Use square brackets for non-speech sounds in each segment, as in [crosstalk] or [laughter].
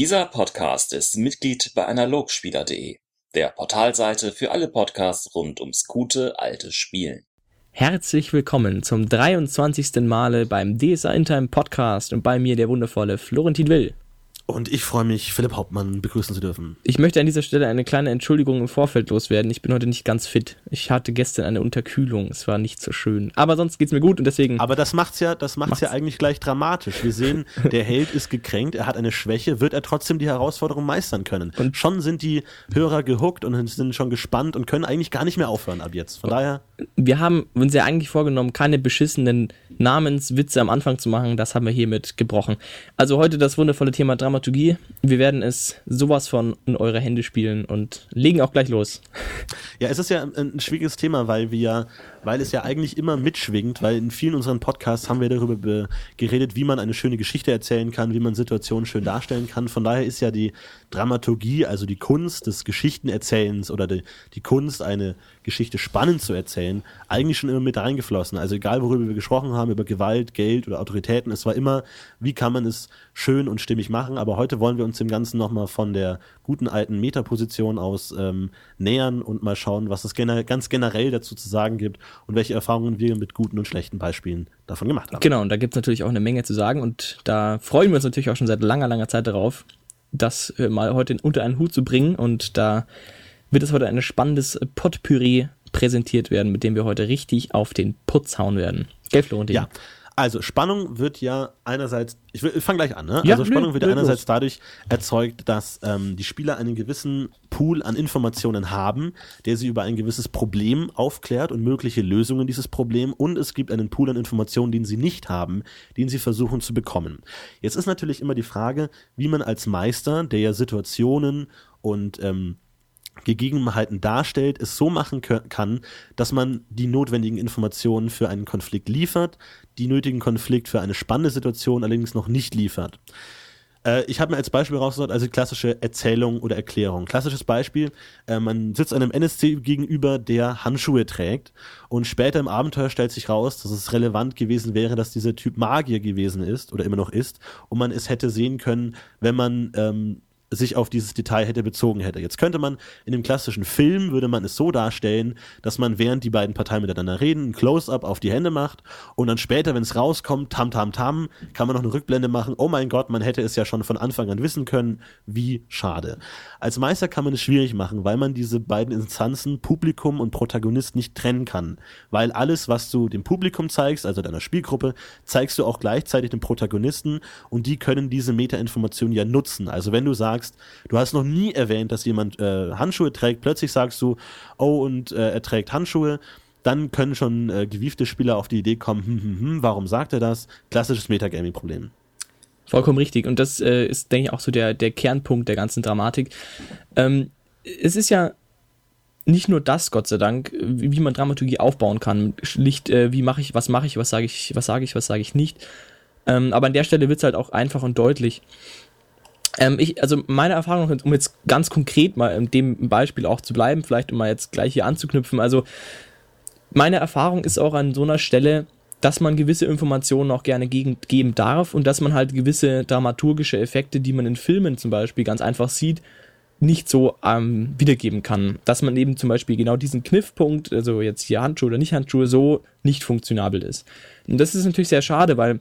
Dieser Podcast ist Mitglied bei Analogspieler.de, der Portalseite für alle Podcasts rund ums gute alte Spielen. Herzlich willkommen zum 23. Male beim DSA Intime Podcast und bei mir der wundervolle Florentin Will. Und ich freue mich, Philipp Hauptmann begrüßen zu dürfen. Ich möchte an dieser Stelle eine kleine Entschuldigung im Vorfeld loswerden. Ich bin heute nicht ganz fit. Ich hatte gestern eine Unterkühlung. Es war nicht so schön. Aber sonst geht's mir gut und deswegen. Aber das macht's ja, das macht's, macht's. ja eigentlich gleich dramatisch. Wir sehen, [laughs] der Held ist gekränkt, er hat eine Schwäche, wird er trotzdem die Herausforderung meistern können. Und schon sind die Hörer gehuckt und sind schon gespannt und können eigentlich gar nicht mehr aufhören ab jetzt. Von daher. Wir haben uns ja eigentlich vorgenommen, keine beschissenen Namenswitze am Anfang zu machen. Das haben wir hiermit gebrochen. Also heute das wundervolle Thema Dramaturgie Dramaturgie. Wir werden es sowas von in eure Hände spielen und legen auch gleich los. Ja, es ist ja ein, ein schwieriges Thema, weil wir, weil es ja eigentlich immer mitschwingt, weil in vielen unseren Podcasts haben wir darüber geredet, wie man eine schöne Geschichte erzählen kann, wie man Situationen schön darstellen kann. Von daher ist ja die Dramaturgie, also die Kunst des Geschichtenerzählens oder die, die Kunst, eine Geschichte spannend zu erzählen, eigentlich schon immer mit reingeflossen. Also egal, worüber wir gesprochen haben, über Gewalt, Geld oder Autoritäten, es war immer, wie kann man es schön und stimmig machen. Aber heute wollen wir uns dem Ganzen nochmal von der guten alten Metaposition aus ähm, nähern und mal schauen, was es gener ganz generell dazu zu sagen gibt und welche Erfahrungen wir mit guten und schlechten Beispielen davon gemacht haben. Genau, und da gibt es natürlich auch eine Menge zu sagen und da freuen wir uns natürlich auch schon seit langer, langer Zeit darauf, das äh, mal heute unter einen Hut zu bringen und da wird es heute ein spannendes Potpüree präsentiert werden, mit dem wir heute richtig auf den Putz hauen werden. Gell, Florentin? Ja. Also Spannung wird ja einerseits, ich, ich fange gleich an, ne? Ja, also Spannung wird ja einerseits los. dadurch erzeugt, dass ähm, die Spieler einen gewissen Pool an Informationen haben, der sie über ein gewisses Problem aufklärt und mögliche Lösungen dieses Problem und es gibt einen Pool an Informationen, den sie nicht haben, den sie versuchen zu bekommen. Jetzt ist natürlich immer die Frage, wie man als Meister, der ja Situationen und ähm, Gegebenheiten darstellt, es so machen kann, dass man die notwendigen Informationen für einen Konflikt liefert, die nötigen Konflikt für eine spannende Situation allerdings noch nicht liefert. Äh, ich habe mir als Beispiel rausgesucht, also klassische Erzählung oder Erklärung. Klassisches Beispiel, äh, man sitzt einem NSC gegenüber, der Handschuhe trägt und später im Abenteuer stellt sich raus, dass es relevant gewesen wäre, dass dieser Typ Magier gewesen ist oder immer noch ist und man es hätte sehen können, wenn man ähm, sich auf dieses Detail hätte bezogen hätte. Jetzt könnte man in dem klassischen Film, würde man es so darstellen, dass man während die beiden Parteien miteinander reden, ein Close-up auf die Hände macht und dann später, wenn es rauskommt, tam tam tam, kann man noch eine Rückblende machen, oh mein Gott, man hätte es ja schon von Anfang an wissen können, wie schade. Als Meister kann man es schwierig machen, weil man diese beiden Instanzen, Publikum und Protagonist, nicht trennen kann. Weil alles, was du dem Publikum zeigst, also deiner Spielgruppe, zeigst du auch gleichzeitig dem Protagonisten und die können diese Metainformation ja nutzen. Also wenn du sagst, sagst, du hast noch nie erwähnt, dass jemand äh, Handschuhe trägt, plötzlich sagst du, oh, und äh, er trägt Handschuhe, dann können schon äh, gewiefte Spieler auf die Idee kommen, hm, hm, hm, warum sagt er das? Klassisches Metagaming-Problem. Vollkommen richtig. Und das äh, ist, denke ich, auch so der, der Kernpunkt der ganzen Dramatik. Ähm, es ist ja nicht nur das, Gott sei Dank, wie, wie man Dramaturgie aufbauen kann. Schlicht, äh, wie mache ich, was mache ich, was sage ich, was sage ich, was sage ich nicht. Ähm, aber an der Stelle wird es halt auch einfach und deutlich. Ähm, ich, also meine Erfahrung, um jetzt ganz konkret mal in dem Beispiel auch zu bleiben, vielleicht um mal jetzt gleich hier anzuknüpfen, also meine Erfahrung ist auch an so einer Stelle, dass man gewisse Informationen auch gerne geben darf und dass man halt gewisse dramaturgische Effekte, die man in Filmen zum Beispiel ganz einfach sieht, nicht so ähm, wiedergeben kann. Dass man eben zum Beispiel genau diesen Kniffpunkt, also jetzt hier Handschuhe oder nicht Handschuhe, so nicht funktionabel ist. Und das ist natürlich sehr schade, weil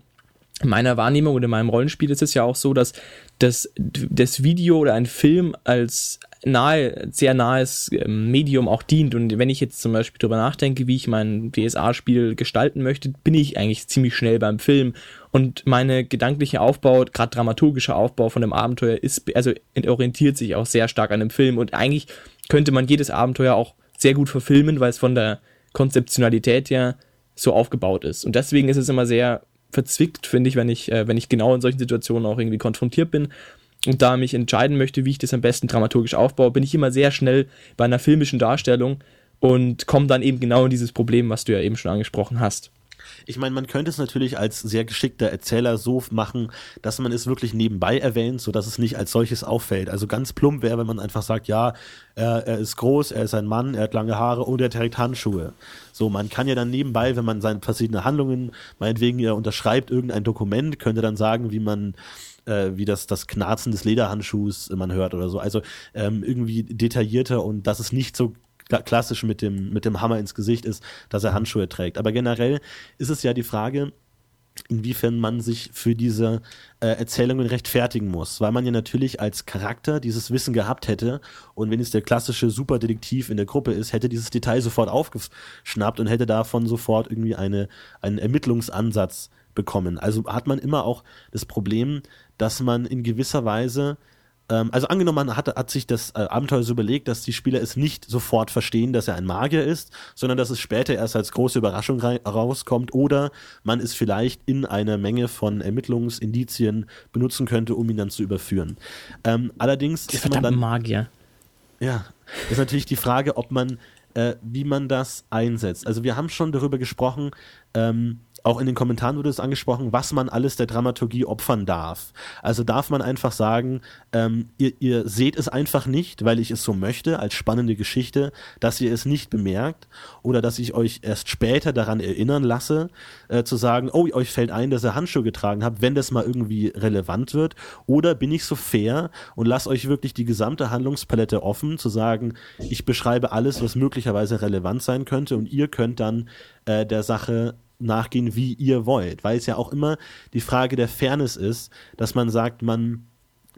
in meiner Wahrnehmung oder in meinem Rollenspiel ist es ja auch so, dass das, das Video oder ein Film als nahe, sehr nahes ähm, Medium auch dient. Und wenn ich jetzt zum Beispiel darüber nachdenke, wie ich mein DSA-Spiel gestalten möchte, bin ich eigentlich ziemlich schnell beim Film. Und meine gedankliche Aufbau, gerade dramaturgischer Aufbau von dem Abenteuer ist, also orientiert sich auch sehr stark an dem Film. Und eigentlich könnte man jedes Abenteuer auch sehr gut verfilmen, weil es von der Konzeptionalität her so aufgebaut ist. Und deswegen ist es immer sehr verzwickt, finde ich, wenn ich, äh, wenn ich genau in solchen Situationen auch irgendwie konfrontiert bin und da mich entscheiden möchte, wie ich das am besten dramaturgisch aufbaue, bin ich immer sehr schnell bei einer filmischen Darstellung und komme dann eben genau in dieses Problem, was du ja eben schon angesprochen hast. Ich meine, man könnte es natürlich als sehr geschickter Erzähler so machen, dass man es wirklich nebenbei erwähnt, so dass es nicht als solches auffällt. Also ganz plump wäre, wenn man einfach sagt, ja, er, er ist groß, er ist ein Mann, er hat lange Haare und er trägt Handschuhe. So, man kann ja dann nebenbei, wenn man seine verschiedenen Handlungen, meinetwegen er unterschreibt irgendein Dokument, könnte dann sagen, wie man äh, wie das, das Knarzen des Lederhandschuhs man hört oder so. Also ähm, irgendwie detaillierter und dass es nicht so klassisch mit dem, mit dem Hammer ins Gesicht ist, dass er Handschuhe trägt. Aber generell ist es ja die Frage, inwiefern man sich für diese äh, Erzählungen rechtfertigen muss, weil man ja natürlich als Charakter dieses Wissen gehabt hätte und wenn es der klassische Superdetektiv in der Gruppe ist, hätte dieses Detail sofort aufgeschnappt und hätte davon sofort irgendwie eine, einen Ermittlungsansatz bekommen. Also hat man immer auch das Problem, dass man in gewisser Weise ähm, also angenommen, man hat, hat sich das äh, Abenteuer so überlegt, dass die Spieler es nicht sofort verstehen, dass er ein Magier ist, sondern dass es später erst als große Überraschung rauskommt oder man es vielleicht in einer Menge von Ermittlungsindizien benutzen könnte, um ihn dann zu überführen. Ähm, allerdings ist man dann Magier. Ja, ist natürlich die Frage, ob man, äh, wie man das einsetzt. Also wir haben schon darüber gesprochen. Ähm, auch in den Kommentaren wurde es angesprochen, was man alles der Dramaturgie opfern darf. Also darf man einfach sagen, ähm, ihr, ihr seht es einfach nicht, weil ich es so möchte, als spannende Geschichte, dass ihr es nicht bemerkt oder dass ich euch erst später daran erinnern lasse, äh, zu sagen, oh, euch fällt ein, dass ihr Handschuhe getragen habt, wenn das mal irgendwie relevant wird. Oder bin ich so fair und lasse euch wirklich die gesamte Handlungspalette offen, zu sagen, ich beschreibe alles, was möglicherweise relevant sein könnte und ihr könnt dann äh, der Sache nachgehen, wie ihr wollt, weil es ja auch immer die Frage der Fairness ist, dass man sagt, man,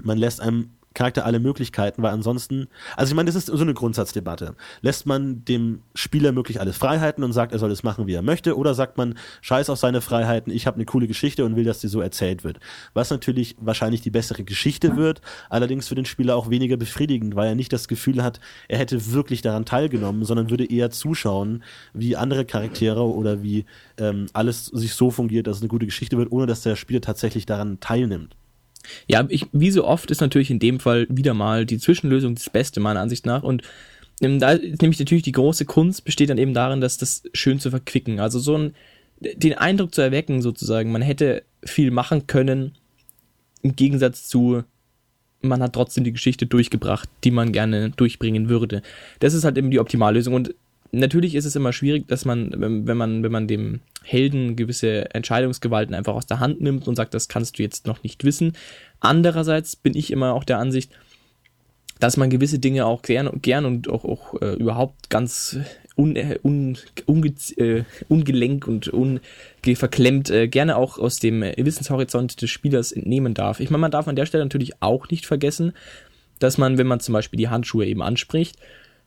man lässt einem Charakter alle Möglichkeiten, weil ansonsten, also ich meine, das ist so eine Grundsatzdebatte. Lässt man dem Spieler möglich alles Freiheiten und sagt, er soll es machen, wie er möchte, oder sagt man, scheiß auf seine Freiheiten, ich habe eine coole Geschichte und will, dass die so erzählt wird. Was natürlich wahrscheinlich die bessere Geschichte wird, allerdings für den Spieler auch weniger befriedigend, weil er nicht das Gefühl hat, er hätte wirklich daran teilgenommen, sondern würde eher zuschauen, wie andere Charaktere oder wie ähm, alles sich so fungiert, dass es eine gute Geschichte wird, ohne dass der Spieler tatsächlich daran teilnimmt. Ja, ich, wie so oft ist natürlich in dem Fall wieder mal die Zwischenlösung das Beste, meiner Ansicht nach. Und ähm, da ist nämlich natürlich die große Kunst besteht dann eben darin, dass das schön zu verquicken. Also so ein, den Eindruck zu erwecken, sozusagen, man hätte viel machen können, im Gegensatz zu, man hat trotzdem die Geschichte durchgebracht, die man gerne durchbringen würde. Das ist halt eben die Optimallösung. Und natürlich ist es immer schwierig, dass man, wenn man, wenn man dem Helden gewisse Entscheidungsgewalten einfach aus der Hand nimmt und sagt, das kannst du jetzt noch nicht wissen. Andererseits bin ich immer auch der Ansicht, dass man gewisse Dinge auch gern, gern und auch, auch äh, überhaupt ganz un, äh, un, unge, äh, ungelenk und unverklemmt äh, gerne auch aus dem Wissenshorizont des Spielers entnehmen darf. Ich meine, man darf an der Stelle natürlich auch nicht vergessen, dass man, wenn man zum Beispiel die Handschuhe eben anspricht,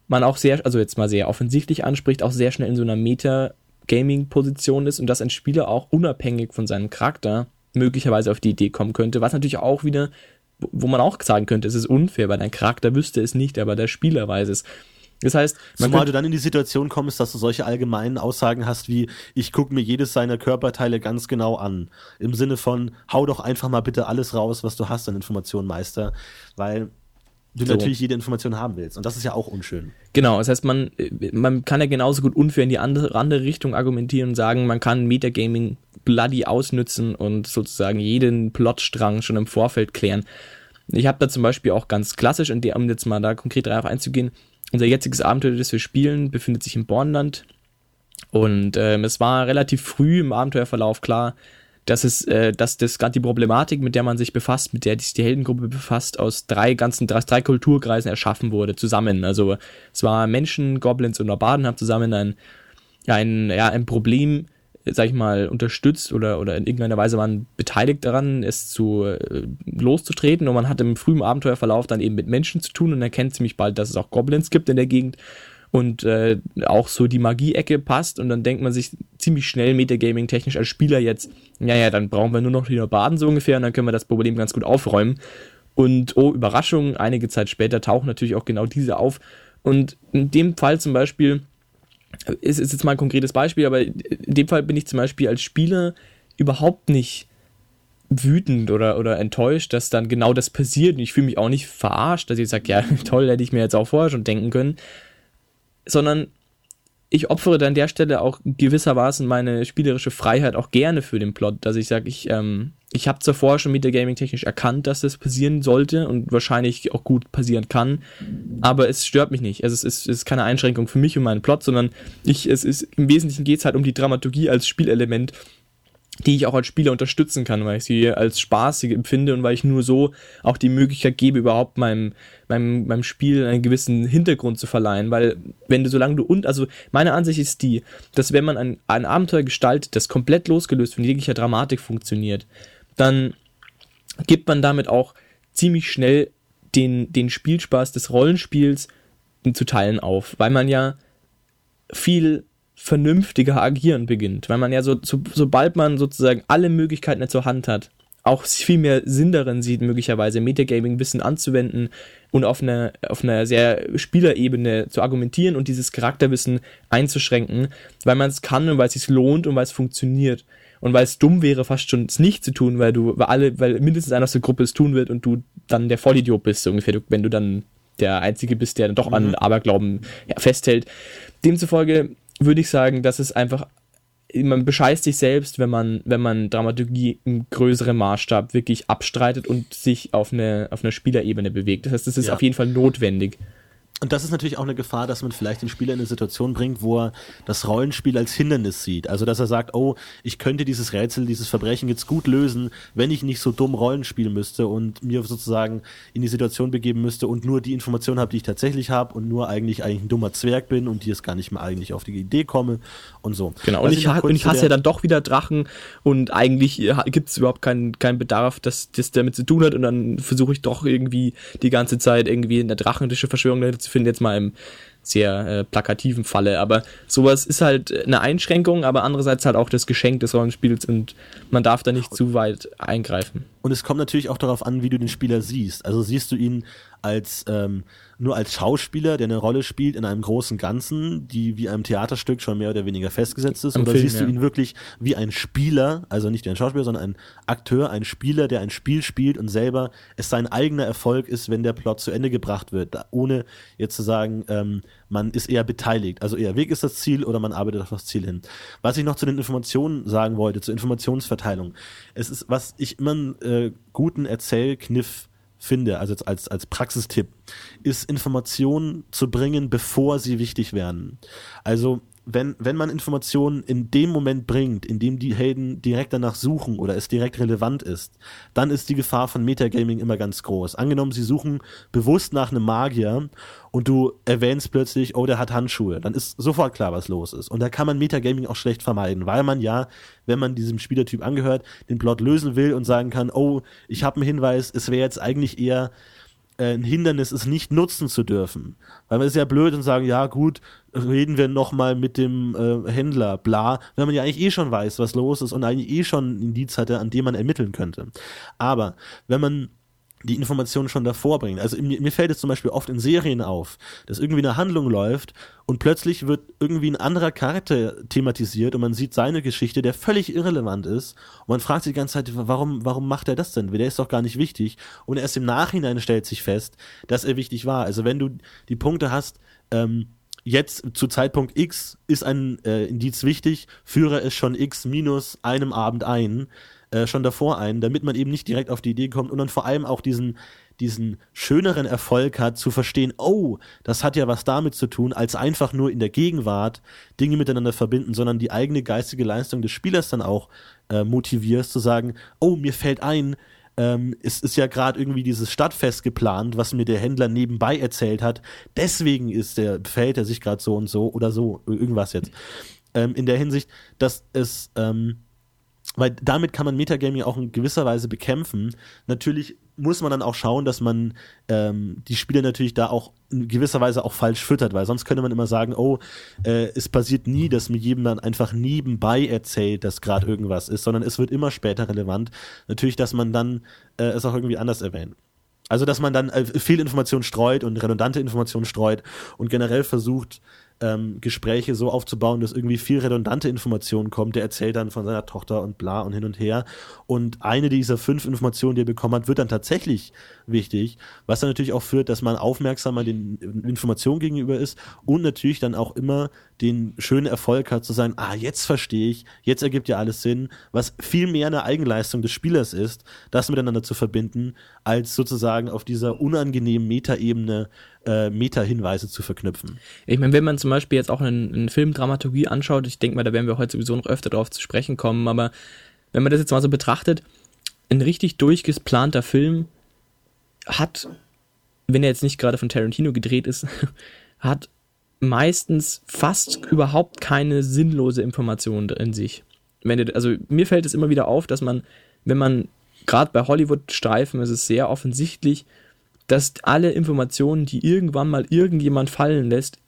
man auch sehr, also jetzt mal sehr offensichtlich anspricht, auch sehr schnell in so einer Meta-Gaming-Position ist und dass ein Spieler auch unabhängig von seinem Charakter möglicherweise auf die Idee kommen könnte, was natürlich auch wieder, wo man auch sagen könnte, es ist unfair, weil dein Charakter wüsste es nicht, aber der Spieler weiß es. Das heißt, man Zumal du dann in die Situation kommst, dass du solche allgemeinen Aussagen hast wie, ich gucke mir jedes seiner Körperteile ganz genau an. Im Sinne von, hau doch einfach mal bitte alles raus, was du hast an Informationen, Meister. Weil du so. natürlich jede Information haben willst. Und das ist ja auch unschön. Genau, das heißt, man, man kann ja genauso gut unfair in die andere, andere Richtung argumentieren und sagen, man kann Metagaming bloody ausnützen und sozusagen jeden Plotstrang schon im Vorfeld klären. Ich habe da zum Beispiel auch ganz klassisch, um jetzt mal da konkret darauf einzugehen, unser jetziges Abenteuer, das wir spielen, befindet sich im Bornland. Und ähm, es war relativ früh im Abenteuerverlauf klar, dass es, äh, dass das gerade die Problematik, mit der man sich befasst, mit der sich die Heldengruppe befasst, aus drei ganzen, drei, drei Kulturkreisen erschaffen wurde, zusammen. Also es war Menschen, Goblins und Norbaden haben zusammen ein, ein, ja, ein Problem, sag ich mal, unterstützt oder, oder in irgendeiner Weise waren beteiligt daran, es zu äh, loszutreten. Und man hat im frühen Abenteuerverlauf dann eben mit Menschen zu tun und erkennt ziemlich bald, dass es auch Goblins gibt in der Gegend und äh, auch so die Magie-Ecke passt und dann denkt man sich ziemlich schnell Metagaming technisch als Spieler jetzt, ja, ja, dann brauchen wir nur noch wieder Baden so ungefähr und dann können wir das Problem ganz gut aufräumen. Und oh, Überraschung, einige Zeit später tauchen natürlich auch genau diese auf. Und in dem Fall zum Beispiel, ist, ist jetzt mal ein konkretes Beispiel, aber in dem Fall bin ich zum Beispiel als Spieler überhaupt nicht wütend oder, oder enttäuscht, dass dann genau das passiert und ich fühle mich auch nicht verarscht, dass ich sage, ja, [laughs] toll, hätte ich mir jetzt auch vorher schon denken können, sondern ich opfere dann an der Stelle auch gewissermaßen meine spielerische Freiheit auch gerne für den Plot, dass ich sage, ich, ähm, ich habe zuvor schon mit der Gaming technisch erkannt, dass das passieren sollte und wahrscheinlich auch gut passieren kann, aber es stört mich nicht. Also es ist, es ist keine Einschränkung für mich und meinen Plot, sondern ich, es ist, im Wesentlichen geht es halt um die Dramaturgie als Spielelement die ich auch als Spieler unterstützen kann, weil ich sie als spaßig empfinde und weil ich nur so auch die Möglichkeit gebe, überhaupt meinem, meinem, meinem Spiel einen gewissen Hintergrund zu verleihen. Weil, wenn du, solange du und, also meine Ansicht ist die, dass wenn man ein, ein Abenteuer gestaltet, das komplett losgelöst von jeglicher Dramatik funktioniert, dann gibt man damit auch ziemlich schnell den, den Spielspaß des Rollenspiels zu teilen auf, weil man ja viel vernünftiger agieren beginnt, weil man ja so, so sobald man sozusagen alle Möglichkeiten zur Hand hat, auch viel mehr Sinn darin sieht, möglicherweise Metagaming-Wissen anzuwenden und auf einer, auf einer sehr Spielerebene zu argumentieren und dieses Charakterwissen einzuschränken, weil man es kann und weil es sich lohnt und weil es funktioniert. Und weil es dumm wäre, fast schon es nicht zu tun, weil du, weil alle, weil mindestens einer aus der Gruppe es tun wird und du dann der Vollidiot bist, so ungefähr, wenn du dann der Einzige bist, der dann doch mhm. an Aberglauben ja, festhält. Demzufolge würde ich sagen, dass es einfach man bescheißt sich selbst, wenn man, wenn man Dramaturgie im größeren Maßstab wirklich abstreitet und sich auf eine, auf einer Spielerebene bewegt. Das heißt, es ist ja. auf jeden Fall notwendig. Und das ist natürlich auch eine Gefahr, dass man vielleicht den Spieler in eine Situation bringt, wo er das Rollenspiel als Hindernis sieht. Also dass er sagt, oh, ich könnte dieses Rätsel, dieses Verbrechen jetzt gut lösen, wenn ich nicht so dumm Rollen spielen müsste und mir sozusagen in die Situation begeben müsste und nur die Information habe, die ich tatsächlich habe und nur eigentlich eigentlich ein dummer Zwerg bin und die jetzt gar nicht mehr eigentlich auf die Idee komme und so. Genau, und ich, ich, und ich hasse ja dann doch wieder Drachen und eigentlich äh, gibt es überhaupt keinen keinen Bedarf, dass das damit zu tun hat und dann versuche ich doch irgendwie die ganze Zeit irgendwie in der drachentische Verschwörung zu finden, jetzt mal im sehr äh, plakativen Falle. Aber sowas ist halt eine Einschränkung, aber andererseits halt auch das Geschenk des Rollenspiels und man darf da nicht zu weit eingreifen. Und es kommt natürlich auch darauf an, wie du den Spieler siehst. Also siehst du ihn als ähm, nur als Schauspieler, der eine Rolle spielt in einem großen Ganzen, die wie einem Theaterstück schon mehr oder weniger festgesetzt ist, Am oder Film, siehst du ihn wirklich wie ein Spieler, also nicht wie ein Schauspieler, sondern ein Akteur, ein Spieler, der ein Spiel spielt und selber es sein eigener Erfolg ist, wenn der Plot zu Ende gebracht wird, ohne jetzt zu sagen, ähm, man ist eher beteiligt. Also eher Weg ist das Ziel oder man arbeitet auf das Ziel hin. Was ich noch zu den Informationen sagen wollte, zur Informationsverteilung. Es ist, was ich immer einen äh, guten Erzählkniff finde, also als, als Praxistipp, ist Informationen zu bringen, bevor sie wichtig werden. Also wenn, wenn man Informationen in dem Moment bringt, in dem die Helden direkt danach suchen oder es direkt relevant ist, dann ist die Gefahr von Metagaming immer ganz groß. Angenommen, sie suchen bewusst nach einem Magier und du erwähnst plötzlich, oh, der hat Handschuhe, dann ist sofort klar, was los ist. Und da kann man Metagaming auch schlecht vermeiden, weil man ja, wenn man diesem Spielertyp angehört, den Plot lösen will und sagen kann, oh, ich habe einen Hinweis, es wäre jetzt eigentlich eher ein Hindernis ist, nicht nutzen zu dürfen. Weil man ist ja blöd und sagen, ja gut, reden wir nochmal mit dem äh, Händler, bla, wenn man ja eigentlich eh schon weiß, was los ist und eigentlich eh schon ein Indiz hatte, an dem man ermitteln könnte. Aber wenn man die Informationen schon davor bringen. Also mir, mir fällt es zum Beispiel oft in Serien auf, dass irgendwie eine Handlung läuft und plötzlich wird irgendwie ein anderer Charakter thematisiert und man sieht seine Geschichte, der völlig irrelevant ist und man fragt sich die ganze Zeit, warum, warum macht er das denn? Der ist doch gar nicht wichtig und erst im Nachhinein stellt sich fest, dass er wichtig war. Also wenn du die Punkte hast, ähm, jetzt zu Zeitpunkt X ist ein äh, Indiz wichtig, führe es schon X minus einem Abend ein, äh, schon davor ein, damit man eben nicht direkt auf die Idee kommt und dann vor allem auch diesen, diesen schöneren Erfolg hat, zu verstehen, oh, das hat ja was damit zu tun, als einfach nur in der Gegenwart Dinge miteinander verbinden, sondern die eigene geistige Leistung des Spielers dann auch äh, motivierst, zu sagen, oh, mir fällt ein, ähm, es ist ja gerade irgendwie dieses Stadtfest geplant, was mir der Händler nebenbei erzählt hat. Deswegen ist der, verhält er sich gerade so und so oder so, irgendwas jetzt. Ähm, in der Hinsicht, dass es ähm, weil damit kann man Metagaming auch in gewisser Weise bekämpfen. Natürlich muss man dann auch schauen, dass man ähm, die Spieler natürlich da auch in gewisser Weise auch falsch füttert, weil sonst könnte man immer sagen, oh, äh, es passiert nie, dass mir jedem dann einfach nebenbei erzählt, dass gerade irgendwas ist, sondern es wird immer später relevant. Natürlich, dass man dann äh, es auch irgendwie anders erwähnt. Also, dass man dann äh, viel Information streut und redundante Informationen streut und generell versucht, ähm, Gespräche so aufzubauen, dass irgendwie viel redundante Informationen kommt. Der erzählt dann von seiner Tochter und bla und hin und her. Und eine dieser fünf Informationen, die er bekommen hat, wird dann tatsächlich wichtig, was dann natürlich auch führt, dass man aufmerksamer den Informationen gegenüber ist und natürlich dann auch immer den schönen Erfolg hat zu sagen, ah, jetzt verstehe ich, jetzt ergibt ja alles Sinn, was viel mehr eine Eigenleistung des Spielers ist, das miteinander zu verbinden, als sozusagen auf dieser unangenehmen Metaebene äh, Meta-Hinweise zu verknüpfen. Ich meine, wenn man zum Beispiel jetzt auch einen, einen Film Dramaturgie anschaut, ich denke mal, da werden wir heute sowieso noch öfter darauf zu sprechen kommen, aber wenn man das jetzt mal so betrachtet, ein richtig durchgeplanter Film hat, wenn er jetzt nicht gerade von Tarantino gedreht ist, [laughs] hat meistens fast überhaupt keine sinnlose Information in sich. Wenn also mir fällt es immer wieder auf, dass man, wenn man gerade bei Hollywood-Streifen ist es sehr offensichtlich, dass alle Informationen, die irgendwann mal irgendjemand fallen lässt,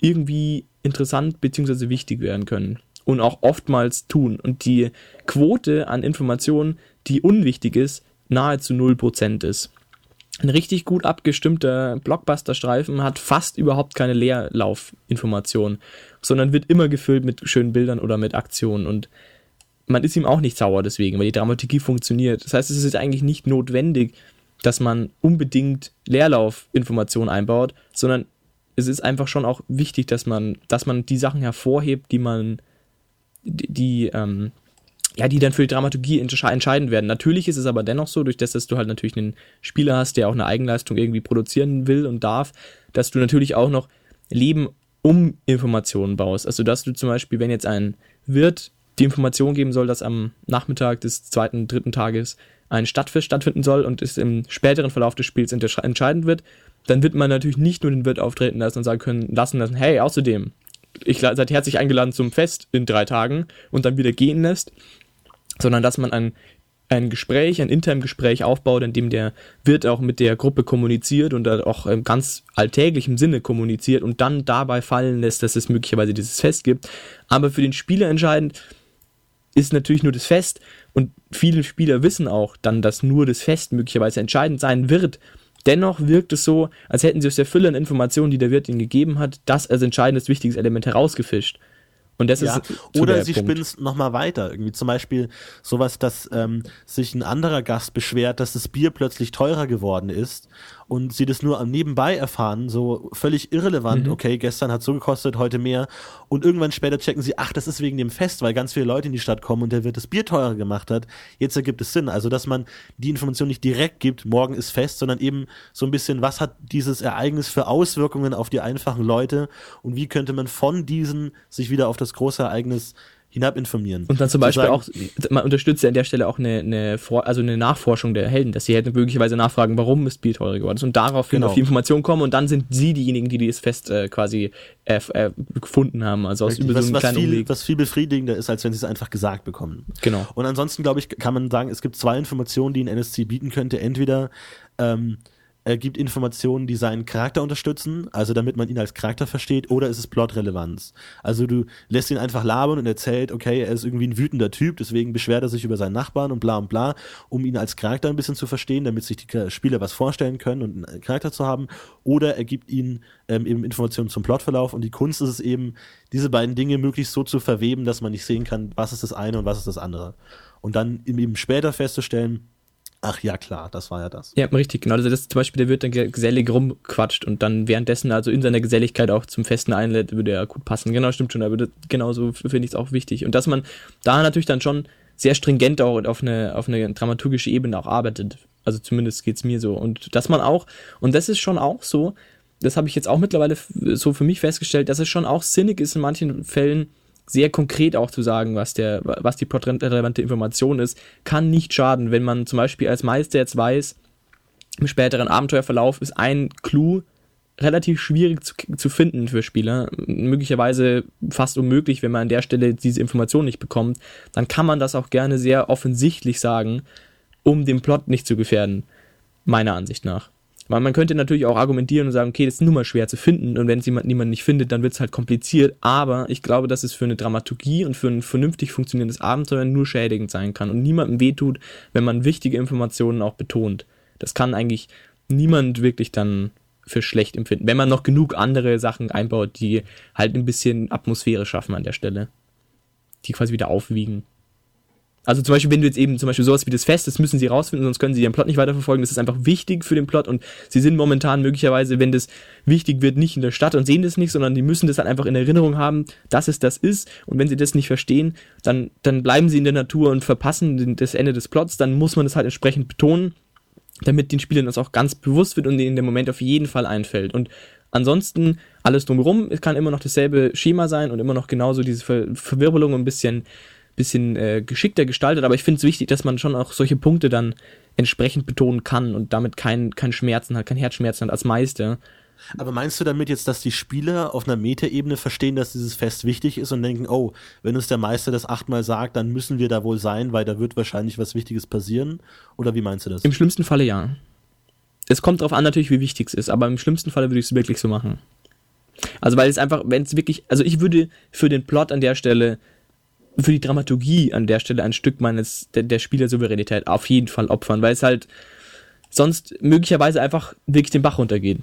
irgendwie interessant bzw. wichtig werden können und auch oftmals tun. Und die Quote an Informationen, die unwichtig ist, nahezu 0% ist. Ein richtig gut abgestimmter Blockbuster-Streifen hat fast überhaupt keine Leerlaufinformation, sondern wird immer gefüllt mit schönen Bildern oder mit Aktionen. Und man ist ihm auch nicht sauer deswegen, weil die Dramaturgie funktioniert. Das heißt, es ist eigentlich nicht notwendig, dass man unbedingt Leerlaufinformationen einbaut, sondern es ist einfach schon auch wichtig, dass man, dass man die Sachen hervorhebt, die man, die, die ähm, ja, die dann für die Dramaturgie entscheidend werden. Natürlich ist es aber dennoch so, durch das, dass du halt natürlich einen Spieler hast, der auch eine Eigenleistung irgendwie produzieren will und darf, dass du natürlich auch noch Leben um Informationen baust. Also, dass du zum Beispiel, wenn jetzt ein Wirt die Information geben soll, dass am Nachmittag des zweiten, dritten Tages ein Stadtfest stattfinden soll und es im späteren Verlauf des Spiels entscheidend wird, dann wird man natürlich nicht nur den Wirt auftreten lassen und sagen können, lassen lassen, hey, außerdem, ich seid herzlich eingeladen zum Fest in drei Tagen und dann wieder gehen lässt, sondern dass man ein, ein Gespräch, ein internes Gespräch aufbaut, in dem der Wirt auch mit der Gruppe kommuniziert und auch im ganz alltäglichen Sinne kommuniziert und dann dabei fallen lässt, dass es möglicherweise dieses Fest gibt. Aber für den Spieler entscheidend ist natürlich nur das Fest und viele Spieler wissen auch dann, dass nur das Fest möglicherweise entscheidend sein wird. Dennoch wirkt es so, als hätten sie aus der Fülle an Informationen, die der Wirt ihnen gegeben hat, das als entscheidendes wichtiges Element herausgefischt. Und das ja, ist oder sie spinnen es nochmal weiter. Irgendwie zum Beispiel sowas, dass ähm, sich ein anderer Gast beschwert, dass das Bier plötzlich teurer geworden ist und sie das nur am Nebenbei erfahren, so völlig irrelevant, mhm. okay, gestern hat so gekostet, heute mehr und irgendwann später checken sie, ach, das ist wegen dem Fest, weil ganz viele Leute in die Stadt kommen und der wird das Bier teurer gemacht hat. Jetzt ergibt es Sinn, also dass man die Information nicht direkt gibt, morgen ist Fest, sondern eben so ein bisschen, was hat dieses Ereignis für Auswirkungen auf die einfachen Leute und wie könnte man von diesen sich wieder auf das große Ereignis hinab informieren. Und dann zum Beispiel auch, man unterstützt ja an der Stelle auch eine, eine, also eine Nachforschung der Helden, dass sie hätten möglicherweise nachfragen, warum ist Bier teurer geworden ist und daraufhin genau. auf die Information kommen und dann sind sie diejenigen, die das Fest äh, quasi äh, äh, gefunden haben. Also aus über was, so was viel, was viel befriedigender ist, als wenn sie es einfach gesagt bekommen. Genau. Und ansonsten, glaube ich, kann man sagen, es gibt zwei Informationen, die ein NSC bieten könnte. Entweder ähm, er gibt Informationen, die seinen Charakter unterstützen, also damit man ihn als Charakter versteht, oder ist es Plotrelevanz? Also du lässt ihn einfach labern und erzählt, okay, er ist irgendwie ein wütender Typ, deswegen beschwert er sich über seinen Nachbarn und bla und bla, um ihn als Charakter ein bisschen zu verstehen, damit sich die Spieler was vorstellen können und einen Charakter zu haben, oder er gibt ihnen ähm, eben Informationen zum Plotverlauf und die Kunst ist es eben, diese beiden Dinge möglichst so zu verweben, dass man nicht sehen kann, was ist das eine und was ist das andere. Und dann eben später festzustellen, Ach ja, klar, das war ja das. Ja, richtig, genau. Also das zum Beispiel, der wird dann gesellig rumquatscht und dann währenddessen also in seiner Geselligkeit auch zum Festen einlädt, würde er gut passen. Genau, stimmt schon, aber genauso finde ich es auch wichtig. Und dass man da natürlich dann schon sehr stringent auch auf eine, auf eine dramaturgische Ebene auch arbeitet. Also zumindest geht es mir so. Und dass man auch, und das ist schon auch so, das habe ich jetzt auch mittlerweile so für mich festgestellt, dass es schon auch sinnig ist in manchen Fällen, sehr konkret auch zu sagen, was der, was die plotrelevante Information ist, kann nicht schaden, wenn man zum Beispiel als Meister jetzt weiß, im späteren Abenteuerverlauf ist ein Clou relativ schwierig zu, zu finden für Spieler, möglicherweise fast unmöglich, wenn man an der Stelle diese Information nicht bekommt, dann kann man das auch gerne sehr offensichtlich sagen, um den Plot nicht zu gefährden, meiner Ansicht nach. Weil man könnte natürlich auch argumentieren und sagen, okay, das ist nun mal schwer zu finden und wenn es jemand, niemand nicht findet, dann wird es halt kompliziert. Aber ich glaube, dass es für eine Dramaturgie und für ein vernünftig funktionierendes Abenteuer nur schädigend sein kann und niemandem wehtut, wenn man wichtige Informationen auch betont. Das kann eigentlich niemand wirklich dann für schlecht empfinden, wenn man noch genug andere Sachen einbaut, die halt ein bisschen Atmosphäre schaffen an der Stelle. Die quasi wieder aufwiegen. Also zum Beispiel, wenn du jetzt eben zum Beispiel sowas wie das Fest, das müssen sie rausfinden, sonst können sie ihren Plot nicht weiterverfolgen. Das ist einfach wichtig für den Plot und sie sind momentan möglicherweise, wenn das wichtig wird, nicht in der Stadt und sehen das nicht, sondern die müssen das halt einfach in Erinnerung haben, dass es das ist. Und wenn sie das nicht verstehen, dann, dann bleiben sie in der Natur und verpassen das Ende des Plots. Dann muss man das halt entsprechend betonen, damit den Spielern das auch ganz bewusst wird und ihnen dem Moment auf jeden Fall einfällt. Und ansonsten alles drumherum, es kann immer noch dasselbe Schema sein und immer noch genauso diese Ver Verwirbelung ein bisschen bisschen äh, geschickter gestaltet, aber ich finde es wichtig, dass man schon auch solche Punkte dann entsprechend betonen kann und damit kein, kein Schmerzen hat, kein Herzschmerzen hat als Meister. Aber meinst du damit jetzt, dass die Spieler auf einer Metaebene verstehen, dass dieses Fest wichtig ist und denken, oh, wenn uns der Meister das achtmal sagt, dann müssen wir da wohl sein, weil da wird wahrscheinlich was Wichtiges passieren? Oder wie meinst du das? Im schlimmsten Falle ja. Es kommt darauf an natürlich, wie wichtig es ist, aber im schlimmsten Falle würde ich es wirklich so machen. Also weil es einfach, wenn es wirklich, also ich würde für den Plot an der Stelle für die Dramaturgie an der Stelle ein Stück meines der, der Spielersouveränität auf jeden Fall opfern, weil es halt sonst möglicherweise einfach wirklich den Bach runtergeht.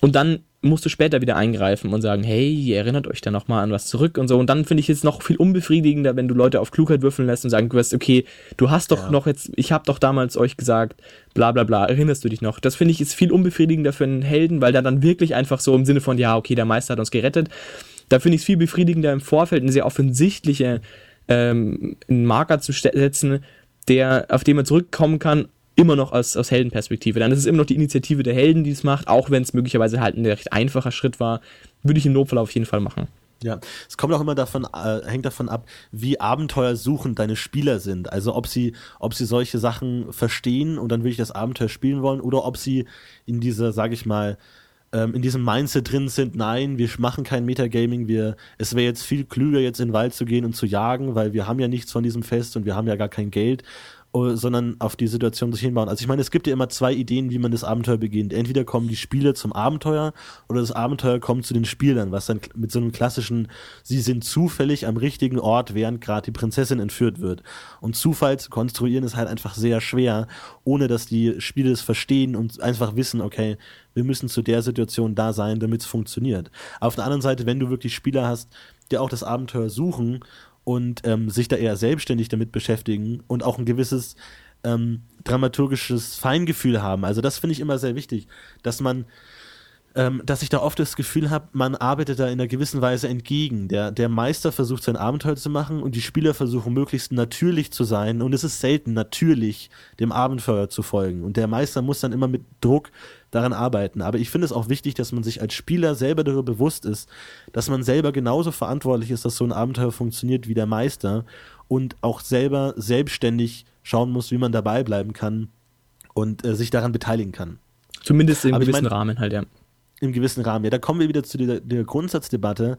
Und dann musst du später wieder eingreifen und sagen, hey, ihr erinnert euch da nochmal an was zurück und so. Und dann finde ich es noch viel unbefriedigender, wenn du Leute auf Klugheit würfeln lässt und sagen, du hast, okay, du hast doch ja. noch jetzt, ich habe doch damals euch gesagt, bla bla bla, erinnerst du dich noch? Das finde ich ist viel unbefriedigender für einen Helden, weil da dann wirklich einfach so im Sinne von, ja, okay, der Meister hat uns gerettet. Da finde ich es viel befriedigender im Vorfeld eine sehr offensichtliche ähm, einen Marker zu setzen, der, auf den man zurückkommen kann, immer noch aus, aus Heldenperspektive. Dann ist es immer noch die Initiative der Helden, die es macht, auch wenn es möglicherweise halt ein recht einfacher Schritt war, würde ich im Notfall auf jeden Fall machen. Ja, es kommt auch immer davon, äh, hängt davon ab, wie abenteuersuchend deine Spieler sind. Also ob sie, ob sie solche Sachen verstehen und dann wirklich das Abenteuer spielen wollen oder ob sie in dieser, sag ich mal, ähm, in diesem Mindset drin sind, nein, wir machen kein Metagaming, wir, es wäre jetzt viel klüger, jetzt in den Wald zu gehen und zu jagen, weil wir haben ja nichts von diesem Fest und wir haben ja gar kein Geld sondern auf die Situation sich hinbauen. Also ich meine, es gibt ja immer zwei Ideen, wie man das Abenteuer beginnt. Entweder kommen die Spieler zum Abenteuer oder das Abenteuer kommt zu den Spielern, was dann mit so einem klassischen, sie sind zufällig am richtigen Ort, während gerade die Prinzessin entführt wird. Und Zufall zu konstruieren ist halt einfach sehr schwer, ohne dass die Spieler es verstehen und einfach wissen, okay, wir müssen zu der Situation da sein, damit es funktioniert. Auf der anderen Seite, wenn du wirklich Spieler hast, die auch das Abenteuer suchen und ähm, sich da eher selbstständig damit beschäftigen und auch ein gewisses ähm, dramaturgisches Feingefühl haben. Also das finde ich immer sehr wichtig, dass man ähm, dass ich da oft das Gefühl habe, man arbeitet da in einer gewissen Weise entgegen. Der, der Meister versucht sein Abenteuer zu machen und die Spieler versuchen möglichst natürlich zu sein und es ist selten natürlich dem Abenteuer zu folgen. Und der Meister muss dann immer mit Druck daran arbeiten. Aber ich finde es auch wichtig, dass man sich als Spieler selber darüber bewusst ist, dass man selber genauso verantwortlich ist, dass so ein Abenteuer funktioniert wie der Meister und auch selber selbstständig schauen muss, wie man dabei bleiben kann und äh, sich daran beteiligen kann. Zumindest im gewissen ich mein, Rahmen halt, ja im gewissen Rahmen. Ja, da kommen wir wieder zu der, der Grundsatzdebatte.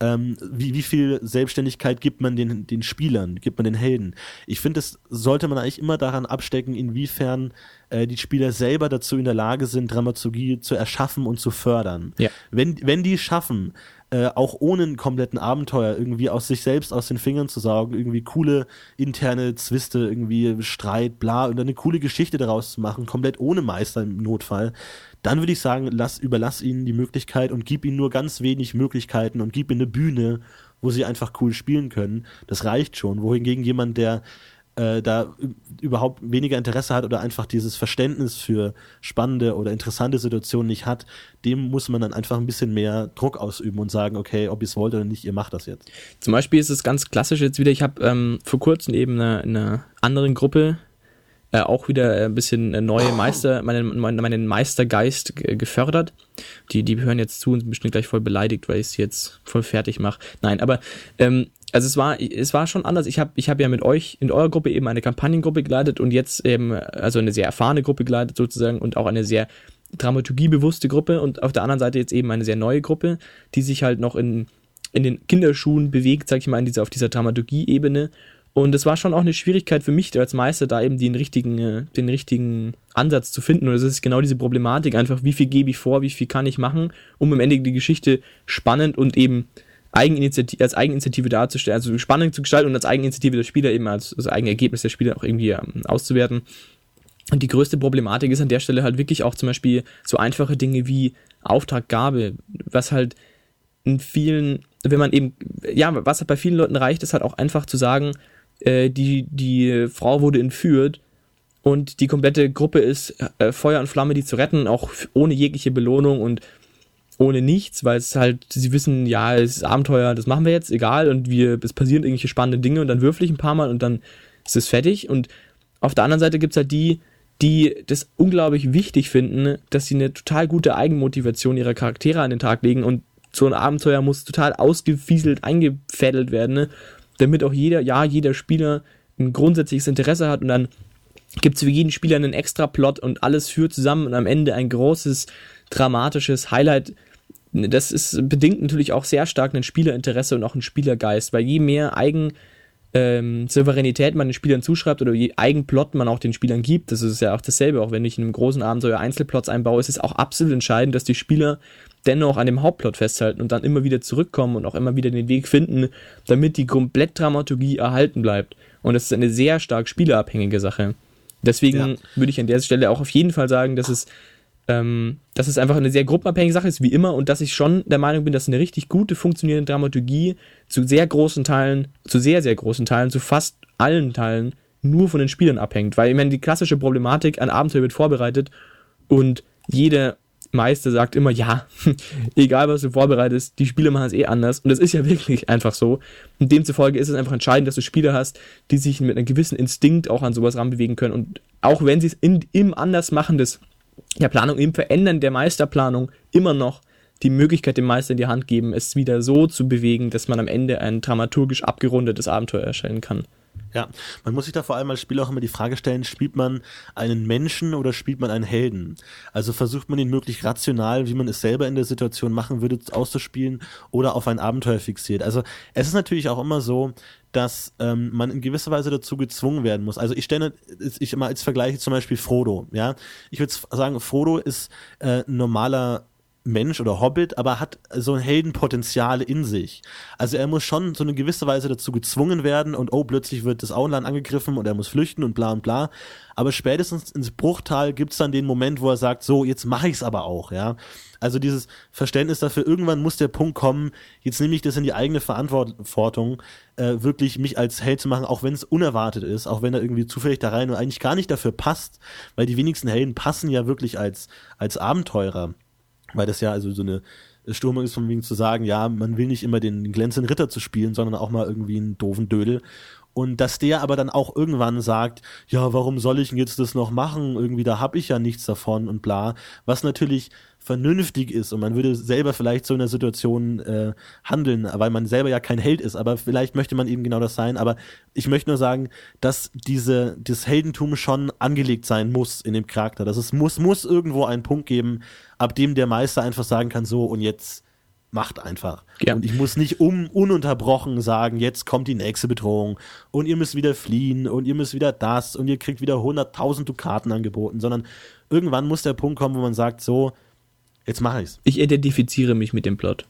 Ähm, wie, wie viel Selbstständigkeit gibt man den, den Spielern, gibt man den Helden? Ich finde, das sollte man eigentlich immer daran abstecken, inwiefern äh, die Spieler selber dazu in der Lage sind, Dramaturgie zu erschaffen und zu fördern. Ja. Wenn, wenn die schaffen, äh, auch ohne einen kompletten Abenteuer irgendwie aus sich selbst aus den Fingern zu saugen, irgendwie coole interne Zwiste, irgendwie Streit, bla, und eine coole Geschichte daraus zu machen, komplett ohne Meister im Notfall, dann würde ich sagen, lass, überlass ihnen die Möglichkeit und gib ihnen nur ganz wenig Möglichkeiten und gib ihnen eine Bühne, wo sie einfach cool spielen können. Das reicht schon. Wohingegen jemand, der äh, da überhaupt weniger Interesse hat oder einfach dieses Verständnis für spannende oder interessante Situationen nicht hat, dem muss man dann einfach ein bisschen mehr Druck ausüben und sagen, okay, ob ihr es wollt oder nicht, ihr macht das jetzt. Zum Beispiel ist es ganz klassisch jetzt wieder, ich habe ähm, vor kurzem eben eine, eine anderen Gruppe äh, auch wieder ein bisschen neue Meister, meinen, meinen Meistergeist gefördert. Die, die hören jetzt zu und sind bestimmt gleich voll beleidigt, weil ich es jetzt voll fertig mache. Nein, aber ähm, also es war, es war schon anders. Ich habe ich hab ja mit euch in eurer Gruppe eben eine Kampagnengruppe geleitet und jetzt eben, also eine sehr erfahrene Gruppe geleitet sozusagen und auch eine sehr dramaturgiebewusste Gruppe und auf der anderen Seite jetzt eben eine sehr neue Gruppe, die sich halt noch in, in den Kinderschuhen bewegt, sag ich mal, in dieser, auf dieser Dramaturgie-Ebene und es war schon auch eine Schwierigkeit für mich als Meister, da eben den richtigen, äh, den richtigen Ansatz zu finden. Und es ist genau diese Problematik, einfach wie viel gebe ich vor, wie viel kann ich machen, um am Ende die Geschichte spannend und eben Eigeninitiative, als Eigeninitiative darzustellen, also spannend zu gestalten und als Eigeninitiative der Spieler eben als, als Eigenergebnis der Spieler auch irgendwie ähm, auszuwerten. Und die größte Problematik ist an der Stelle halt wirklich auch zum Beispiel so einfache Dinge wie Auftraggabe, was halt in vielen, wenn man eben, ja, was halt bei vielen Leuten reicht, ist halt auch einfach zu sagen, äh, die, die Frau wurde entführt und die komplette Gruppe ist äh, Feuer und Flamme, die zu retten, auch ohne jegliche Belohnung und ohne nichts, weil es halt, sie wissen, ja, es ist Abenteuer, das machen wir jetzt, egal, und wir, es passieren irgendwelche spannenden Dinge und dann würfel ich ein paar Mal und dann ist es fertig. Und auf der anderen Seite gibt es halt die, die das unglaublich wichtig finden, dass sie eine total gute Eigenmotivation ihrer Charaktere an den Tag legen und so ein Abenteuer muss total ausgefieselt, eingefädelt werden. Ne? Damit auch jeder, ja, jeder Spieler ein grundsätzliches Interesse hat und dann gibt es für jeden Spieler einen extra Plot und alles führt zusammen und am Ende ein großes, dramatisches Highlight. Das ist bedingt natürlich auch sehr stark ein Spielerinteresse und auch ein Spielergeist, weil je mehr Eigen ähm, Souveränität man den Spielern zuschreibt oder je Eigenplot man auch den Spielern gibt, das ist ja auch dasselbe, auch wenn ich in einem großen Abenteuer Einzelplots einbaue, ist es auch absolut entscheidend, dass die Spieler dennoch an dem Hauptplot festhalten und dann immer wieder zurückkommen und auch immer wieder den Weg finden, damit die Komplettdramaturgie erhalten bleibt. Und das ist eine sehr stark spielerabhängige Sache. Deswegen ja. würde ich an der Stelle auch auf jeden Fall sagen, dass es, ähm, dass es einfach eine sehr gruppenabhängige Sache ist, wie immer, und dass ich schon der Meinung bin, dass eine richtig gute funktionierende Dramaturgie zu sehr großen Teilen, zu sehr, sehr großen Teilen, zu fast allen Teilen nur von den Spielern abhängt. Weil ich meine, die klassische Problematik, ein Abenteuer wird vorbereitet und jede Meister sagt immer, ja, [laughs] egal was du vorbereitest, die Spieler machen es eh anders. Und das ist ja wirklich einfach so. Und demzufolge ist es einfach entscheidend, dass du Spieler hast, die sich mit einem gewissen Instinkt auch an sowas ranbewegen können. Und auch wenn sie es in, im Andersmachen des, der Planung, im Verändern der Meisterplanung immer noch die Möglichkeit dem Meister in die Hand geben, es wieder so zu bewegen, dass man am Ende ein dramaturgisch abgerundetes Abenteuer erstellen kann. Ja, man muss sich da vor allem als Spieler auch immer die Frage stellen, spielt man einen Menschen oder spielt man einen Helden? Also versucht man ihn möglichst rational, wie man es selber in der Situation machen würde, auszuspielen oder auf ein Abenteuer fixiert. Also es ist natürlich auch immer so, dass ähm, man in gewisser Weise dazu gezwungen werden muss. Also ich stelle, ich immer als Vergleich zum Beispiel Frodo, ja. Ich würde sagen, Frodo ist äh, normaler Mensch oder Hobbit, aber hat so ein Heldenpotenzial in sich. Also er muss schon so eine gewisse Weise dazu gezwungen werden und oh, plötzlich wird das Auenland angegriffen und er muss flüchten und bla und bla. Aber spätestens ins Bruchtal gibt's dann den Moment, wo er sagt, so, jetzt mache ich's aber auch, ja. Also dieses Verständnis dafür, irgendwann muss der Punkt kommen, jetzt nehme ich das in die eigene Verantwortung, äh, wirklich mich als Held zu machen, auch wenn es unerwartet ist, auch wenn er irgendwie zufällig da rein und eigentlich gar nicht dafür passt, weil die wenigsten Helden passen ja wirklich als, als Abenteurer weil das ja also so eine Stürmung ist, von wegen zu sagen, ja, man will nicht immer den glänzenden Ritter zu spielen, sondern auch mal irgendwie einen doofen Dödel. Und dass der aber dann auch irgendwann sagt, ja, warum soll ich denn jetzt das noch machen? Irgendwie, da hab ich ja nichts davon und bla. Was natürlich vernünftig ist und man würde selber vielleicht so in der Situation äh, handeln, weil man selber ja kein Held ist, aber vielleicht möchte man eben genau das sein. Aber ich möchte nur sagen, dass diese, das Heldentum schon angelegt sein muss in dem Charakter. Dass es muss, muss irgendwo einen Punkt geben, ab dem der Meister einfach sagen kann, so und jetzt macht einfach. Ja. Und ich muss nicht um ununterbrochen sagen, jetzt kommt die nächste Bedrohung und ihr müsst wieder fliehen und ihr müsst wieder das und ihr kriegt wieder 100.000 Dukaten angeboten, sondern irgendwann muss der Punkt kommen, wo man sagt, so, Jetzt mache ich's. Ich identifiziere mich mit dem Plot.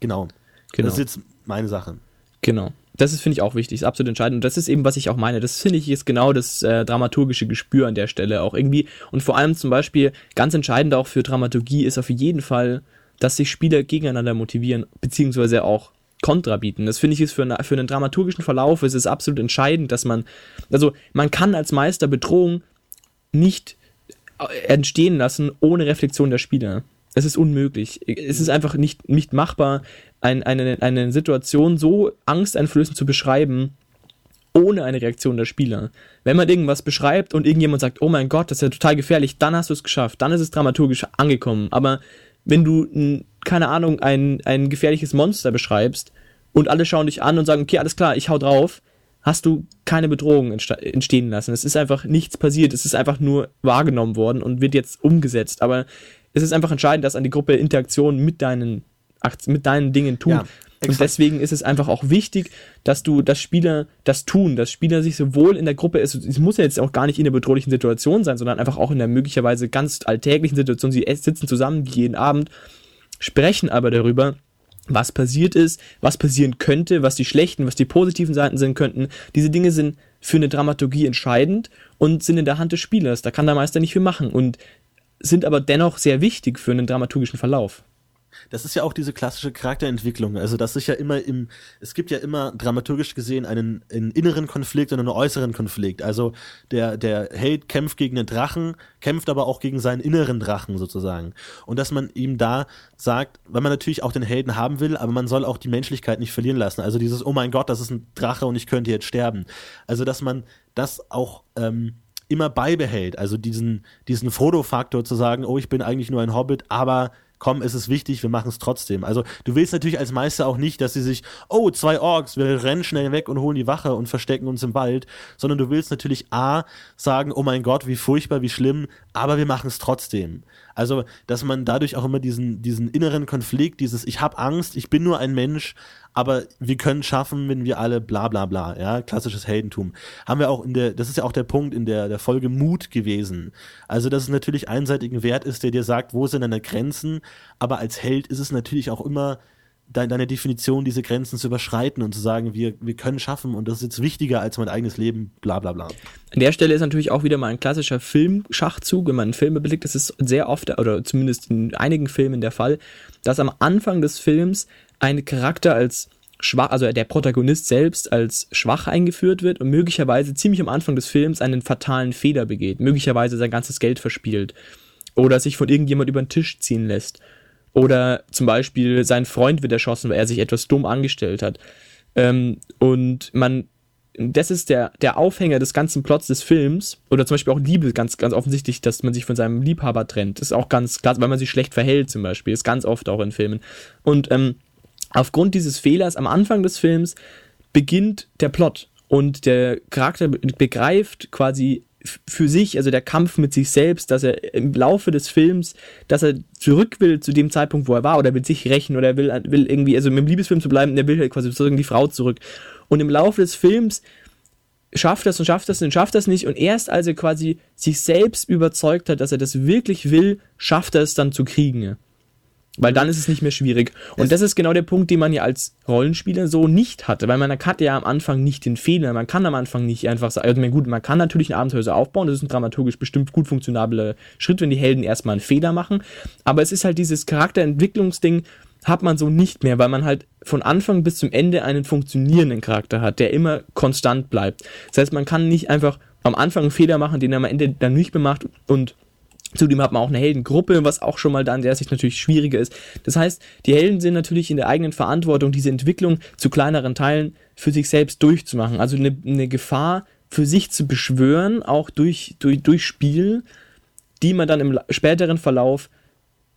Genau. genau. Das ist jetzt meine Sache. Genau. Das ist, finde ich, auch wichtig, ist absolut entscheidend. Und das ist eben, was ich auch meine. Das finde ich ist genau das äh, dramaturgische Gespür an der Stelle auch irgendwie. Und vor allem zum Beispiel ganz entscheidend auch für Dramaturgie ist auf jeden Fall, dass sich Spieler gegeneinander motivieren, beziehungsweise auch Kontra bieten. Das finde ich ist für, eine, für einen dramaturgischen Verlauf ist es absolut entscheidend, dass man, also man kann als Meister Bedrohung nicht äh, entstehen lassen ohne Reflexion der Spieler. Es ist unmöglich. Es ist einfach nicht, nicht machbar, ein, eine, eine Situation so angsteinflößend zu beschreiben, ohne eine Reaktion der Spieler. Wenn man irgendwas beschreibt und irgendjemand sagt, oh mein Gott, das ist ja total gefährlich, dann hast du es geschafft, dann ist es dramaturgisch angekommen. Aber wenn du, keine Ahnung, ein, ein gefährliches Monster beschreibst und alle schauen dich an und sagen, okay, alles klar, ich hau drauf, hast du keine Bedrohung entstehen lassen. Es ist einfach nichts passiert, es ist einfach nur wahrgenommen worden und wird jetzt umgesetzt. Aber es ist einfach entscheidend, dass an die Gruppe Interaktion mit deinen, mit deinen Dingen tut. Ja, und deswegen ist es einfach auch wichtig, dass du, dass Spieler das tun, dass Spieler sich sowohl in der Gruppe, es, es muss ja jetzt auch gar nicht in einer bedrohlichen Situation sein, sondern einfach auch in der möglicherweise ganz alltäglichen Situation. Sie sitzen zusammen jeden Abend, sprechen aber darüber, was passiert ist, was passieren könnte, was die schlechten, was die positiven Seiten sein könnten. Diese Dinge sind für eine Dramaturgie entscheidend und sind in der Hand des Spielers. Da kann der Meister nicht viel machen. Und sind aber dennoch sehr wichtig für einen dramaturgischen Verlauf. Das ist ja auch diese klassische Charakterentwicklung. Also das ist ja immer im, es gibt ja immer dramaturgisch gesehen einen, einen inneren Konflikt und einen äußeren Konflikt. Also der, der Held kämpft gegen den Drachen, kämpft aber auch gegen seinen inneren Drachen sozusagen. Und dass man ihm da sagt, weil man natürlich auch den Helden haben will, aber man soll auch die Menschlichkeit nicht verlieren lassen. Also dieses, oh mein Gott, das ist ein Drache und ich könnte jetzt sterben. Also dass man das auch ähm, immer beibehält. Also diesen, diesen Frodo-Faktor zu sagen, oh, ich bin eigentlich nur ein Hobbit, aber komm, es ist wichtig, wir machen es trotzdem. Also du willst natürlich als Meister auch nicht, dass sie sich, oh, zwei Orks, wir rennen schnell weg und holen die Wache und verstecken uns im Wald, sondern du willst natürlich A, sagen, oh mein Gott, wie furchtbar, wie schlimm, aber wir machen es trotzdem. Also, dass man dadurch auch immer diesen, diesen inneren Konflikt, dieses Ich habe Angst, ich bin nur ein Mensch, aber wir können schaffen, wenn wir alle bla bla bla, ja, klassisches Heldentum. Haben wir auch in der, das ist ja auch der Punkt in der, der Folge Mut gewesen. Also, dass es natürlich einseitigen Wert ist, der dir sagt, wo sind deine Grenzen, aber als Held ist es natürlich auch immer deine Definition, diese Grenzen zu überschreiten und zu sagen, wir, wir können schaffen und das ist jetzt wichtiger als mein eigenes Leben, bla bla bla. An der Stelle ist natürlich auch wieder mal ein klassischer Filmschachzug, wenn man Filme blickt, das ist sehr oft, oder zumindest in einigen Filmen der Fall, dass am Anfang des Films ein Charakter als schwach, also der Protagonist selbst als schwach eingeführt wird und möglicherweise ziemlich am Anfang des Films einen fatalen Fehler begeht, möglicherweise sein ganzes Geld verspielt oder sich von irgendjemand über den Tisch ziehen lässt oder zum Beispiel sein Freund wird erschossen, weil er sich etwas dumm angestellt hat. Ähm, und man, das ist der, der Aufhänger des ganzen Plots des Films. Oder zum Beispiel auch Liebe, ganz, ganz offensichtlich, dass man sich von seinem Liebhaber trennt. Ist auch ganz klar, weil man sich schlecht verhält zum Beispiel. ist ganz oft auch in Filmen. Und ähm, aufgrund dieses Fehlers am Anfang des Films beginnt der Plot. Und der Charakter begreift quasi für sich, also der Kampf mit sich selbst, dass er im Laufe des Films, dass er zurück will zu dem Zeitpunkt, wo er war, oder will sich rächen, oder will, will irgendwie, also mit dem Liebesfilm zu bleiben, der will halt quasi sozusagen die Frau zurück. Und im Laufe des Films schafft das und schafft das und schafft das nicht. Und erst als er quasi sich selbst überzeugt hat, dass er das wirklich will, schafft er es dann zu kriegen. Weil dann ist es nicht mehr schwierig. Und das ist genau der Punkt, den man ja als Rollenspieler so nicht hatte. Weil man hat ja am Anfang nicht den Fehler. Man kann am Anfang nicht einfach sagen, also gut, man kann natürlich ein Abenteuer so aufbauen. Das ist ein dramaturgisch bestimmt gut funktionabler Schritt, wenn die Helden erstmal einen Fehler machen. Aber es ist halt dieses Charakterentwicklungsding, hat man so nicht mehr, weil man halt von Anfang bis zum Ende einen funktionierenden Charakter hat, der immer konstant bleibt. Das heißt, man kann nicht einfach am Anfang einen Fehler machen, den er am Ende dann nicht bemacht und Zudem hat man auch eine Heldengruppe, was auch schon mal da an der Sicht natürlich schwieriger ist. Das heißt, die Helden sind natürlich in der eigenen Verantwortung, diese Entwicklung zu kleineren Teilen für sich selbst durchzumachen. Also eine, eine Gefahr für sich zu beschwören, auch durch, durch, durch Spiel, die man dann im späteren Verlauf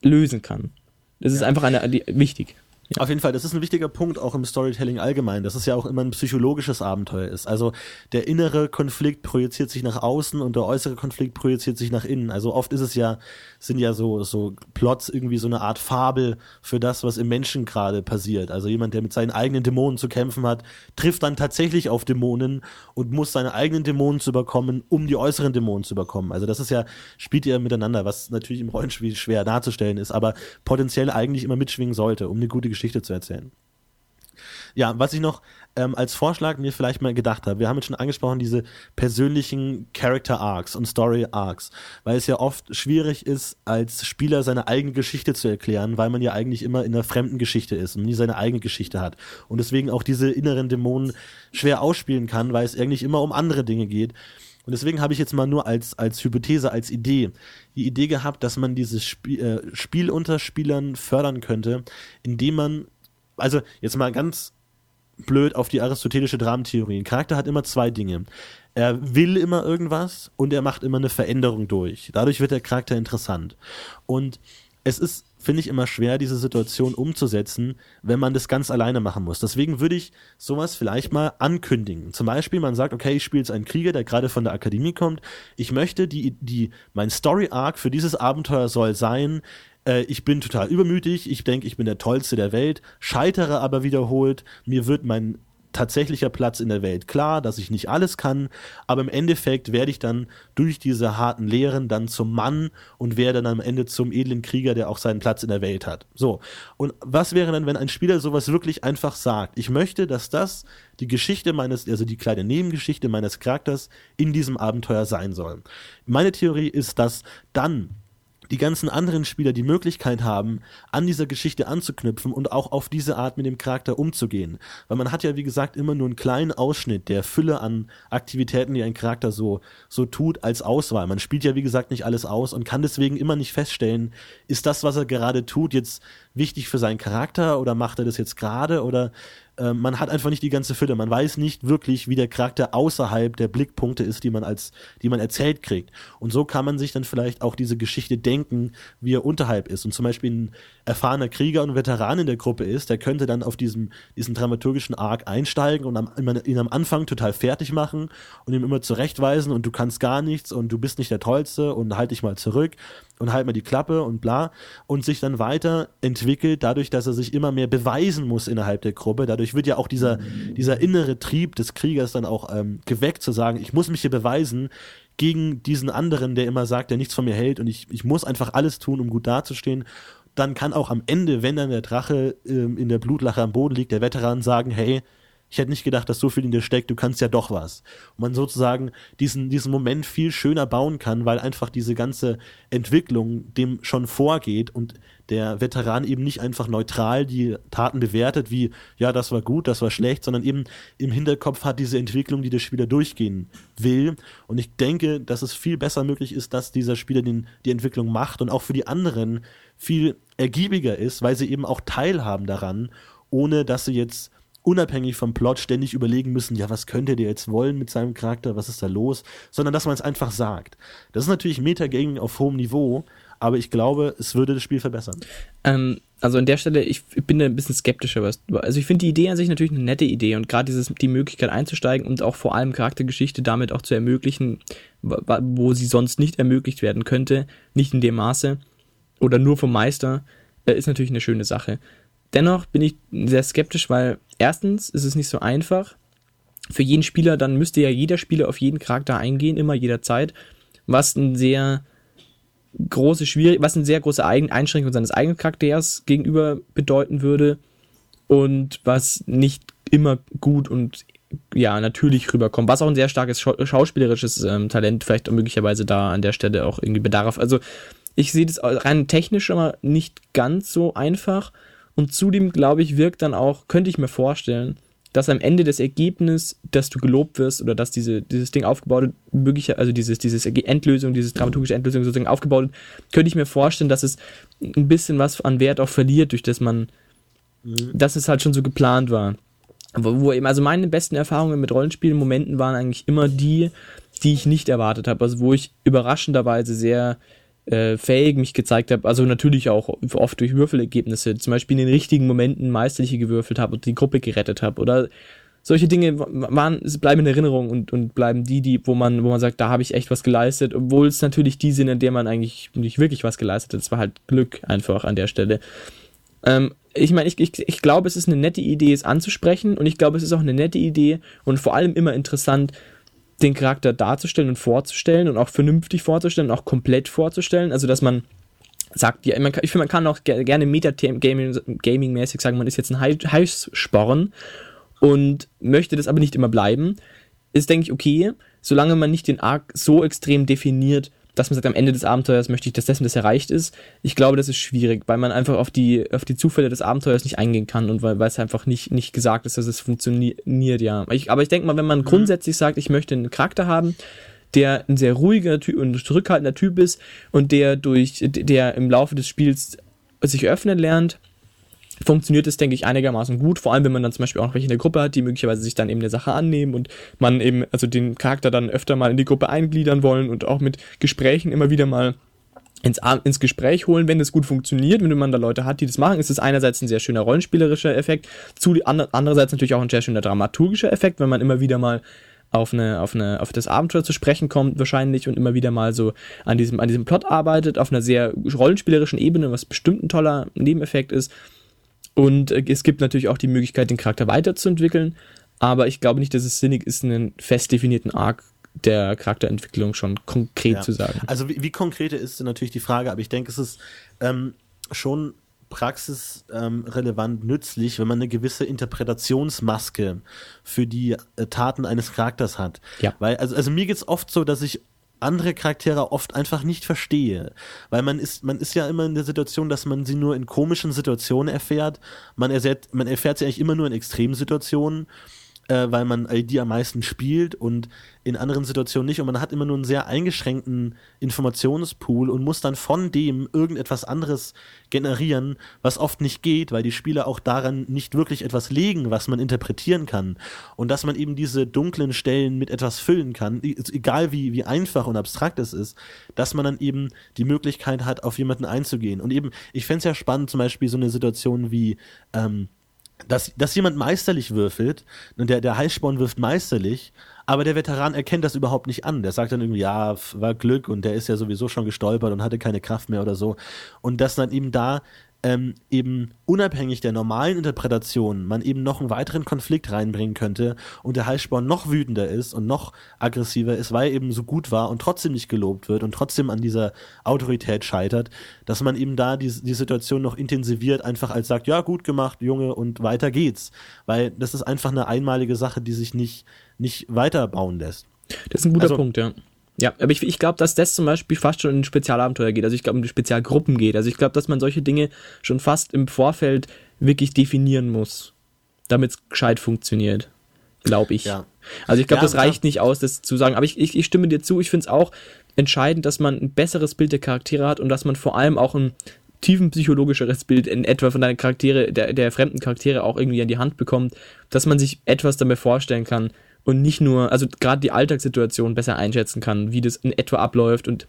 lösen kann. Das ist ja. einfach eine, die, wichtig. Ja. Auf jeden Fall, das ist ein wichtiger Punkt auch im Storytelling allgemein, dass es ja auch immer ein psychologisches Abenteuer ist. Also der innere Konflikt projiziert sich nach außen und der äußere Konflikt projiziert sich nach innen. Also oft ist es ja, sind ja so, so Plots irgendwie so eine Art Fabel für das, was im Menschen gerade passiert. Also jemand, der mit seinen eigenen Dämonen zu kämpfen hat, trifft dann tatsächlich auf Dämonen und muss seine eigenen Dämonen zu überkommen, um die äußeren Dämonen zu überkommen. Also das ist ja, spielt ja miteinander, was natürlich im Rollenspiel schwer darzustellen ist, aber potenziell eigentlich immer mitschwingen sollte, um eine gute Geschichte zu erzählen. Ja, was ich noch ähm, als Vorschlag mir vielleicht mal gedacht habe, wir haben jetzt schon angesprochen, diese persönlichen Character Arcs und Story Arcs, weil es ja oft schwierig ist, als Spieler seine eigene Geschichte zu erklären, weil man ja eigentlich immer in einer fremden Geschichte ist und nie seine eigene Geschichte hat. Und deswegen auch diese inneren Dämonen schwer ausspielen kann, weil es eigentlich immer um andere Dinge geht. Und deswegen habe ich jetzt mal nur als, als Hypothese, als Idee, die Idee gehabt, dass man dieses Spiel, äh, Spiel unter Spielern fördern könnte, indem man, also jetzt mal ganz blöd auf die aristotelische Dramentheorie. Ein Charakter hat immer zwei Dinge. Er will immer irgendwas und er macht immer eine Veränderung durch. Dadurch wird der Charakter interessant. Und es ist finde ich immer schwer, diese Situation umzusetzen, wenn man das ganz alleine machen muss. Deswegen würde ich sowas vielleicht mal ankündigen. Zum Beispiel, man sagt, okay, ich spiele jetzt einen Krieger, der gerade von der Akademie kommt. Ich möchte die, die, mein Story Arc für dieses Abenteuer soll sein, äh, ich bin total übermütig, ich denke, ich bin der Tollste der Welt, scheitere aber wiederholt, mir wird mein tatsächlicher Platz in der Welt. Klar, dass ich nicht alles kann, aber im Endeffekt werde ich dann durch diese harten Lehren dann zum Mann und werde dann am Ende zum edlen Krieger, der auch seinen Platz in der Welt hat. So. Und was wäre dann, wenn ein Spieler sowas wirklich einfach sagt? Ich möchte, dass das die Geschichte meines, also die kleine Nebengeschichte meines Charakters in diesem Abenteuer sein soll. Meine Theorie ist, dass dann die ganzen anderen Spieler die Möglichkeit haben, an dieser Geschichte anzuknüpfen und auch auf diese Art mit dem Charakter umzugehen. Weil man hat ja, wie gesagt, immer nur einen kleinen Ausschnitt der Fülle an Aktivitäten, die ein Charakter so, so tut, als Auswahl. Man spielt ja, wie gesagt, nicht alles aus und kann deswegen immer nicht feststellen, ist das, was er gerade tut, jetzt wichtig für seinen Charakter oder macht er das jetzt gerade oder äh, man hat einfach nicht die ganze Fülle. Man weiß nicht wirklich, wie der Charakter außerhalb der Blickpunkte ist, die man als, die man erzählt kriegt. Und so kann man sich dann vielleicht auch diese Geschichte denken, wie er unterhalb ist. Und zum Beispiel ein erfahrener Krieger und Veteran in der Gruppe ist, der könnte dann auf diesem, diesen dramaturgischen Arc einsteigen und am, ihn am Anfang total fertig machen und ihm immer zurechtweisen und du kannst gar nichts und du bist nicht der Tollste und halt dich mal zurück und halt mal die Klappe und bla und sich dann weiterentwickelt dadurch, dass er sich immer mehr beweisen muss innerhalb der Gruppe. Dadurch wird ja auch dieser, dieser innere Trieb des Kriegers dann auch ähm, geweckt zu sagen, ich muss mich hier beweisen gegen diesen anderen, der immer sagt, der nichts von mir hält und ich, ich muss einfach alles tun, um gut dazustehen. Dann kann auch am Ende, wenn dann der Drache ähm, in der Blutlache am Boden liegt, der Veteran sagen, hey, ich hätte nicht gedacht, dass so viel in dir steckt, du kannst ja doch was. Und man sozusagen diesen, diesen Moment viel schöner bauen kann, weil einfach diese ganze Entwicklung dem schon vorgeht und der Veteran eben nicht einfach neutral die Taten bewertet, wie, ja, das war gut, das war schlecht, sondern eben im Hinterkopf hat diese Entwicklung, die der Spieler durchgehen will. Und ich denke, dass es viel besser möglich ist, dass dieser Spieler den, die Entwicklung macht und auch für die anderen viel ergiebiger ist, weil sie eben auch teilhaben daran, ohne dass sie jetzt unabhängig vom Plot ständig überlegen müssen, ja, was könnte der jetzt wollen mit seinem Charakter, was ist da los, sondern dass man es einfach sagt. Das ist natürlich Metagaming auf hohem Niveau, aber ich glaube, es würde das Spiel verbessern. Ähm, also an der Stelle, ich bin ein bisschen skeptischer. Was, also ich finde die Idee an sich natürlich eine nette Idee und gerade die Möglichkeit einzusteigen und auch vor allem Charaktergeschichte damit auch zu ermöglichen, wo sie sonst nicht ermöglicht werden könnte, nicht in dem Maße oder nur vom Meister, äh, ist natürlich eine schöne Sache. Dennoch bin ich sehr skeptisch, weil erstens ist es nicht so einfach. Für jeden Spieler, dann müsste ja jeder Spieler auf jeden Charakter eingehen, immer jederzeit, was ein sehr große Schwierig was eine sehr große Einschränkung seines eigenen Charakters gegenüber bedeuten würde und was nicht immer gut und ja, natürlich rüberkommt, was auch ein sehr starkes schauspielerisches ähm, Talent vielleicht möglicherweise da an der Stelle auch irgendwie bedarf. Also ich sehe das rein technisch immer nicht ganz so einfach und zudem, glaube ich, wirkt dann auch, könnte ich mir vorstellen, dass am Ende das Ergebnis, dass du gelobt wirst oder dass diese, dieses Ding aufgebaut wird, also dieses, dieses Endlösung, dieses dramaturgische Endlösung sozusagen aufgebaut wird, könnte ich mir vorstellen, dass es ein bisschen was an Wert auch verliert, durch das man, mhm. dass es halt schon so geplant war. Wo, wo eben, also meine besten Erfahrungen mit Rollenspielmomenten waren eigentlich immer die, die ich nicht erwartet habe. Also wo ich überraschenderweise sehr äh, fähig mich gezeigt habe. Also natürlich auch oft durch Würfelergebnisse. Zum Beispiel in den richtigen Momenten meisterliche gewürfelt habe und die Gruppe gerettet habe. Oder solche Dinge waren, bleiben in Erinnerung und, und bleiben die, die, wo man, wo man sagt, da habe ich echt was geleistet, obwohl es natürlich die sind, in der man eigentlich nicht wirklich was geleistet hat. Es war halt Glück einfach an der Stelle. Ähm, ich meine, ich, ich, ich glaube, es ist eine nette Idee, es anzusprechen und ich glaube, es ist auch eine nette Idee und vor allem immer interessant, den Charakter darzustellen und vorzustellen und auch vernünftig vorzustellen und auch komplett vorzustellen. Also, dass man sagt, ja, man kann, ich finde, man kann auch gerne Meta-Gaming-mäßig sagen, man ist jetzt ein Heißsporn und möchte das aber nicht immer bleiben. Ist, denke ich, okay, solange man nicht den Arc so extrem definiert, dass man sagt, am Ende des Abenteuers möchte ich, dass das und das erreicht ist. Ich glaube, das ist schwierig, weil man einfach auf die, auf die Zufälle des Abenteuers nicht eingehen kann und weil, weil es einfach nicht, nicht gesagt ist, dass es funktioniert, ja. Ich, aber ich denke mal, wenn man mhm. grundsätzlich sagt, ich möchte einen Charakter haben, der ein sehr ruhiger Typ und zurückhaltender Typ ist und der durch, der im Laufe des Spiels sich öffnen lernt, funktioniert es, denke ich, einigermaßen gut. Vor allem, wenn man dann zum Beispiel auch welche in der Gruppe hat, die möglicherweise sich dann eben der Sache annehmen und man eben, also den Charakter dann öfter mal in die Gruppe eingliedern wollen und auch mit Gesprächen immer wieder mal ins, ins Gespräch holen, wenn es gut funktioniert, wenn man da Leute hat, die das machen, ist es einerseits ein sehr schöner rollenspielerischer Effekt, zu, andererseits natürlich auch ein sehr schöner dramaturgischer Effekt, wenn man immer wieder mal auf eine, auf eine, auf das Abenteuer zu sprechen kommt wahrscheinlich und immer wieder mal so an diesem, an diesem Plot arbeitet, auf einer sehr rollenspielerischen Ebene, was bestimmt ein toller Nebeneffekt ist. Und äh, es gibt natürlich auch die Möglichkeit, den Charakter weiterzuentwickeln, aber ich glaube nicht, dass es sinnig ist, einen fest definierten Arc der Charakterentwicklung schon konkret ja. zu sagen. Also wie, wie konkrete ist natürlich die Frage, aber ich denke, es ist ähm, schon praxisrelevant ähm, nützlich, wenn man eine gewisse Interpretationsmaske für die äh, Taten eines Charakters hat. Ja. Weil, also, also mir geht's oft so, dass ich andere Charaktere oft einfach nicht verstehe. Weil man ist, man ist ja immer in der Situation, dass man sie nur in komischen Situationen erfährt. Man erfährt, man erfährt sie eigentlich immer nur in Extremsituationen. Äh, weil man die am meisten spielt und in anderen Situationen nicht. Und man hat immer nur einen sehr eingeschränkten Informationspool und muss dann von dem irgendetwas anderes generieren, was oft nicht geht, weil die Spieler auch daran nicht wirklich etwas legen, was man interpretieren kann. Und dass man eben diese dunklen Stellen mit etwas füllen kann, egal wie, wie einfach und abstrakt es ist, dass man dann eben die Möglichkeit hat, auf jemanden einzugehen. Und eben, ich fände es ja spannend, zum Beispiel so eine Situation wie, ähm, dass, dass jemand meisterlich würfelt und der, der Heißsporn wirft meisterlich, aber der Veteran erkennt das überhaupt nicht an. Der sagt dann irgendwie, ja, war Glück und der ist ja sowieso schon gestolpert und hatte keine Kraft mehr oder so. Und dass dann eben da ähm, eben unabhängig der normalen Interpretation man eben noch einen weiteren Konflikt reinbringen könnte und der Heißsporn noch wütender ist und noch aggressiver ist, weil er eben so gut war und trotzdem nicht gelobt wird und trotzdem an dieser Autorität scheitert, dass man eben da die, die Situation noch intensiviert, einfach als sagt, ja, gut gemacht, Junge, und weiter geht's. Weil das ist einfach eine einmalige Sache, die sich nicht, nicht weiterbauen lässt. Das ist ein guter also, Punkt, ja. Ja, aber ich, ich glaube, dass das zum Beispiel fast schon in Spezialabenteuer geht. Also ich glaube, um die Spezialgruppen geht. Also ich glaube, dass man solche Dinge schon fast im Vorfeld wirklich definieren muss, damit es gescheit funktioniert. Glaube ich. Ja. Also ich glaube, ja, das reicht nicht aus, das zu sagen. Aber ich, ich, ich stimme dir zu. Ich finde es auch entscheidend, dass man ein besseres Bild der Charaktere hat und dass man vor allem auch ein tiefenpsychologischeres Bild in etwa von deinen Charaktere, der, der fremden Charaktere auch irgendwie an die Hand bekommt, dass man sich etwas damit vorstellen kann, und nicht nur, also gerade die Alltagssituation besser einschätzen kann, wie das in etwa abläuft und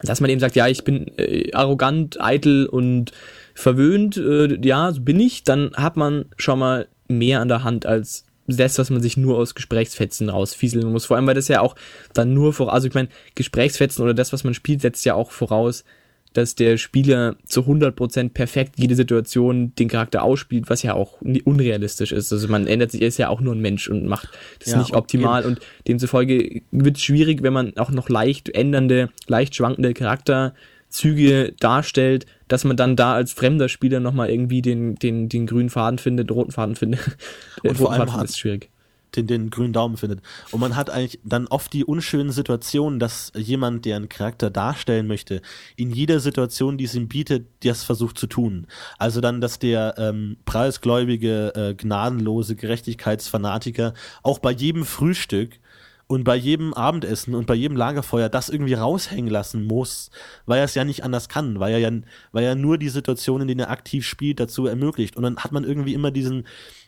dass man eben sagt, ja, ich bin äh, arrogant, eitel und verwöhnt, äh, ja, so bin ich, dann hat man schon mal mehr an der Hand als das, was man sich nur aus Gesprächsfetzen rausfieseln muss. Vor allem, weil das ja auch dann nur vor, also ich meine, Gesprächsfetzen oder das, was man spielt, setzt ja auch voraus, dass der Spieler zu 100% perfekt jede Situation den Charakter ausspielt, was ja auch unrealistisch ist. Also man ändert sich, er ist ja auch nur ein Mensch und macht das ja, nicht optimal und demzufolge wird es schwierig, wenn man auch noch leicht ändernde, leicht schwankende Charakterzüge darstellt, dass man dann da als fremder Spieler nochmal irgendwie den, den, den grünen Faden findet, den roten Faden findet. [laughs] Und vor allem Faden ist schwierig den, den grünen Daumen findet. Und man hat eigentlich dann oft die unschönen Situationen, dass jemand, der einen Charakter darstellen möchte, in jeder Situation, die es ihm bietet, das versucht zu tun. Also dann, dass der ähm, preisgläubige, äh, gnadenlose Gerechtigkeitsfanatiker auch bei jedem Frühstück und bei jedem Abendessen und bei jedem Lagerfeuer das irgendwie raushängen lassen muss, weil er es ja nicht anders kann, weil er ja, weil er nur die Situationen, in denen er aktiv spielt, dazu ermöglicht. Und dann hat man irgendwie immer diesen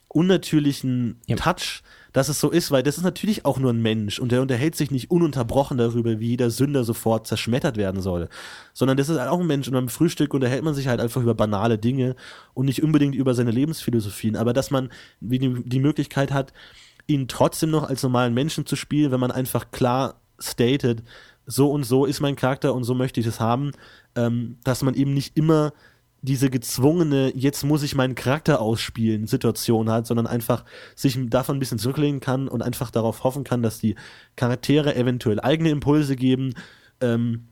unnatürlichen ja. Touch, dass es so ist, weil das ist natürlich auch nur ein Mensch und der unterhält sich nicht ununterbrochen darüber, wie jeder Sünder sofort zerschmettert werden soll, sondern das ist halt auch ein Mensch und beim Frühstück unterhält man sich halt einfach über banale Dinge und nicht unbedingt über seine Lebensphilosophien, aber dass man die Möglichkeit hat, ihn trotzdem noch als normalen Menschen zu spielen, wenn man einfach klar stated, so und so ist mein Charakter und so möchte ich es haben, ähm, dass man eben nicht immer diese gezwungene, jetzt muss ich meinen Charakter ausspielen Situation hat, sondern einfach sich davon ein bisschen zurücklehnen kann und einfach darauf hoffen kann, dass die Charaktere eventuell eigene Impulse geben, ähm,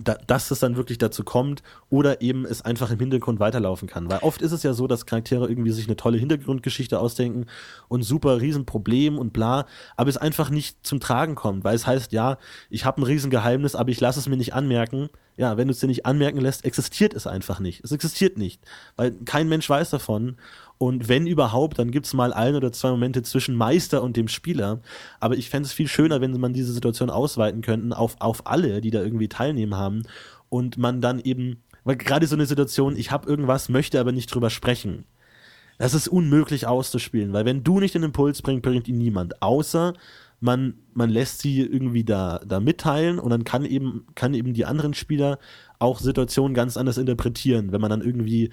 da, dass es dann wirklich dazu kommt oder eben es einfach im Hintergrund weiterlaufen kann. Weil oft ist es ja so, dass Charaktere irgendwie sich eine tolle Hintergrundgeschichte ausdenken und super Riesenproblem und bla, aber es einfach nicht zum Tragen kommt, weil es heißt, ja, ich habe ein Riesengeheimnis, aber ich lasse es mir nicht anmerken. Ja, wenn du es dir nicht anmerken lässt, existiert es einfach nicht. Es existiert nicht, weil kein Mensch weiß davon und wenn überhaupt, dann gibt es mal ein oder zwei Momente zwischen Meister und dem Spieler. Aber ich fände es viel schöner, wenn man diese Situation ausweiten könnten auf, auf alle, die da irgendwie teilnehmen haben. Und man dann eben, weil gerade so eine Situation, ich habe irgendwas, möchte aber nicht drüber sprechen. Das ist unmöglich auszuspielen, weil wenn du nicht den Impuls bringst, bringt ihn niemand. Außer man, man lässt sie irgendwie da, da mitteilen und dann kann eben, kann eben die anderen Spieler auch Situationen ganz anders interpretieren. Wenn man dann irgendwie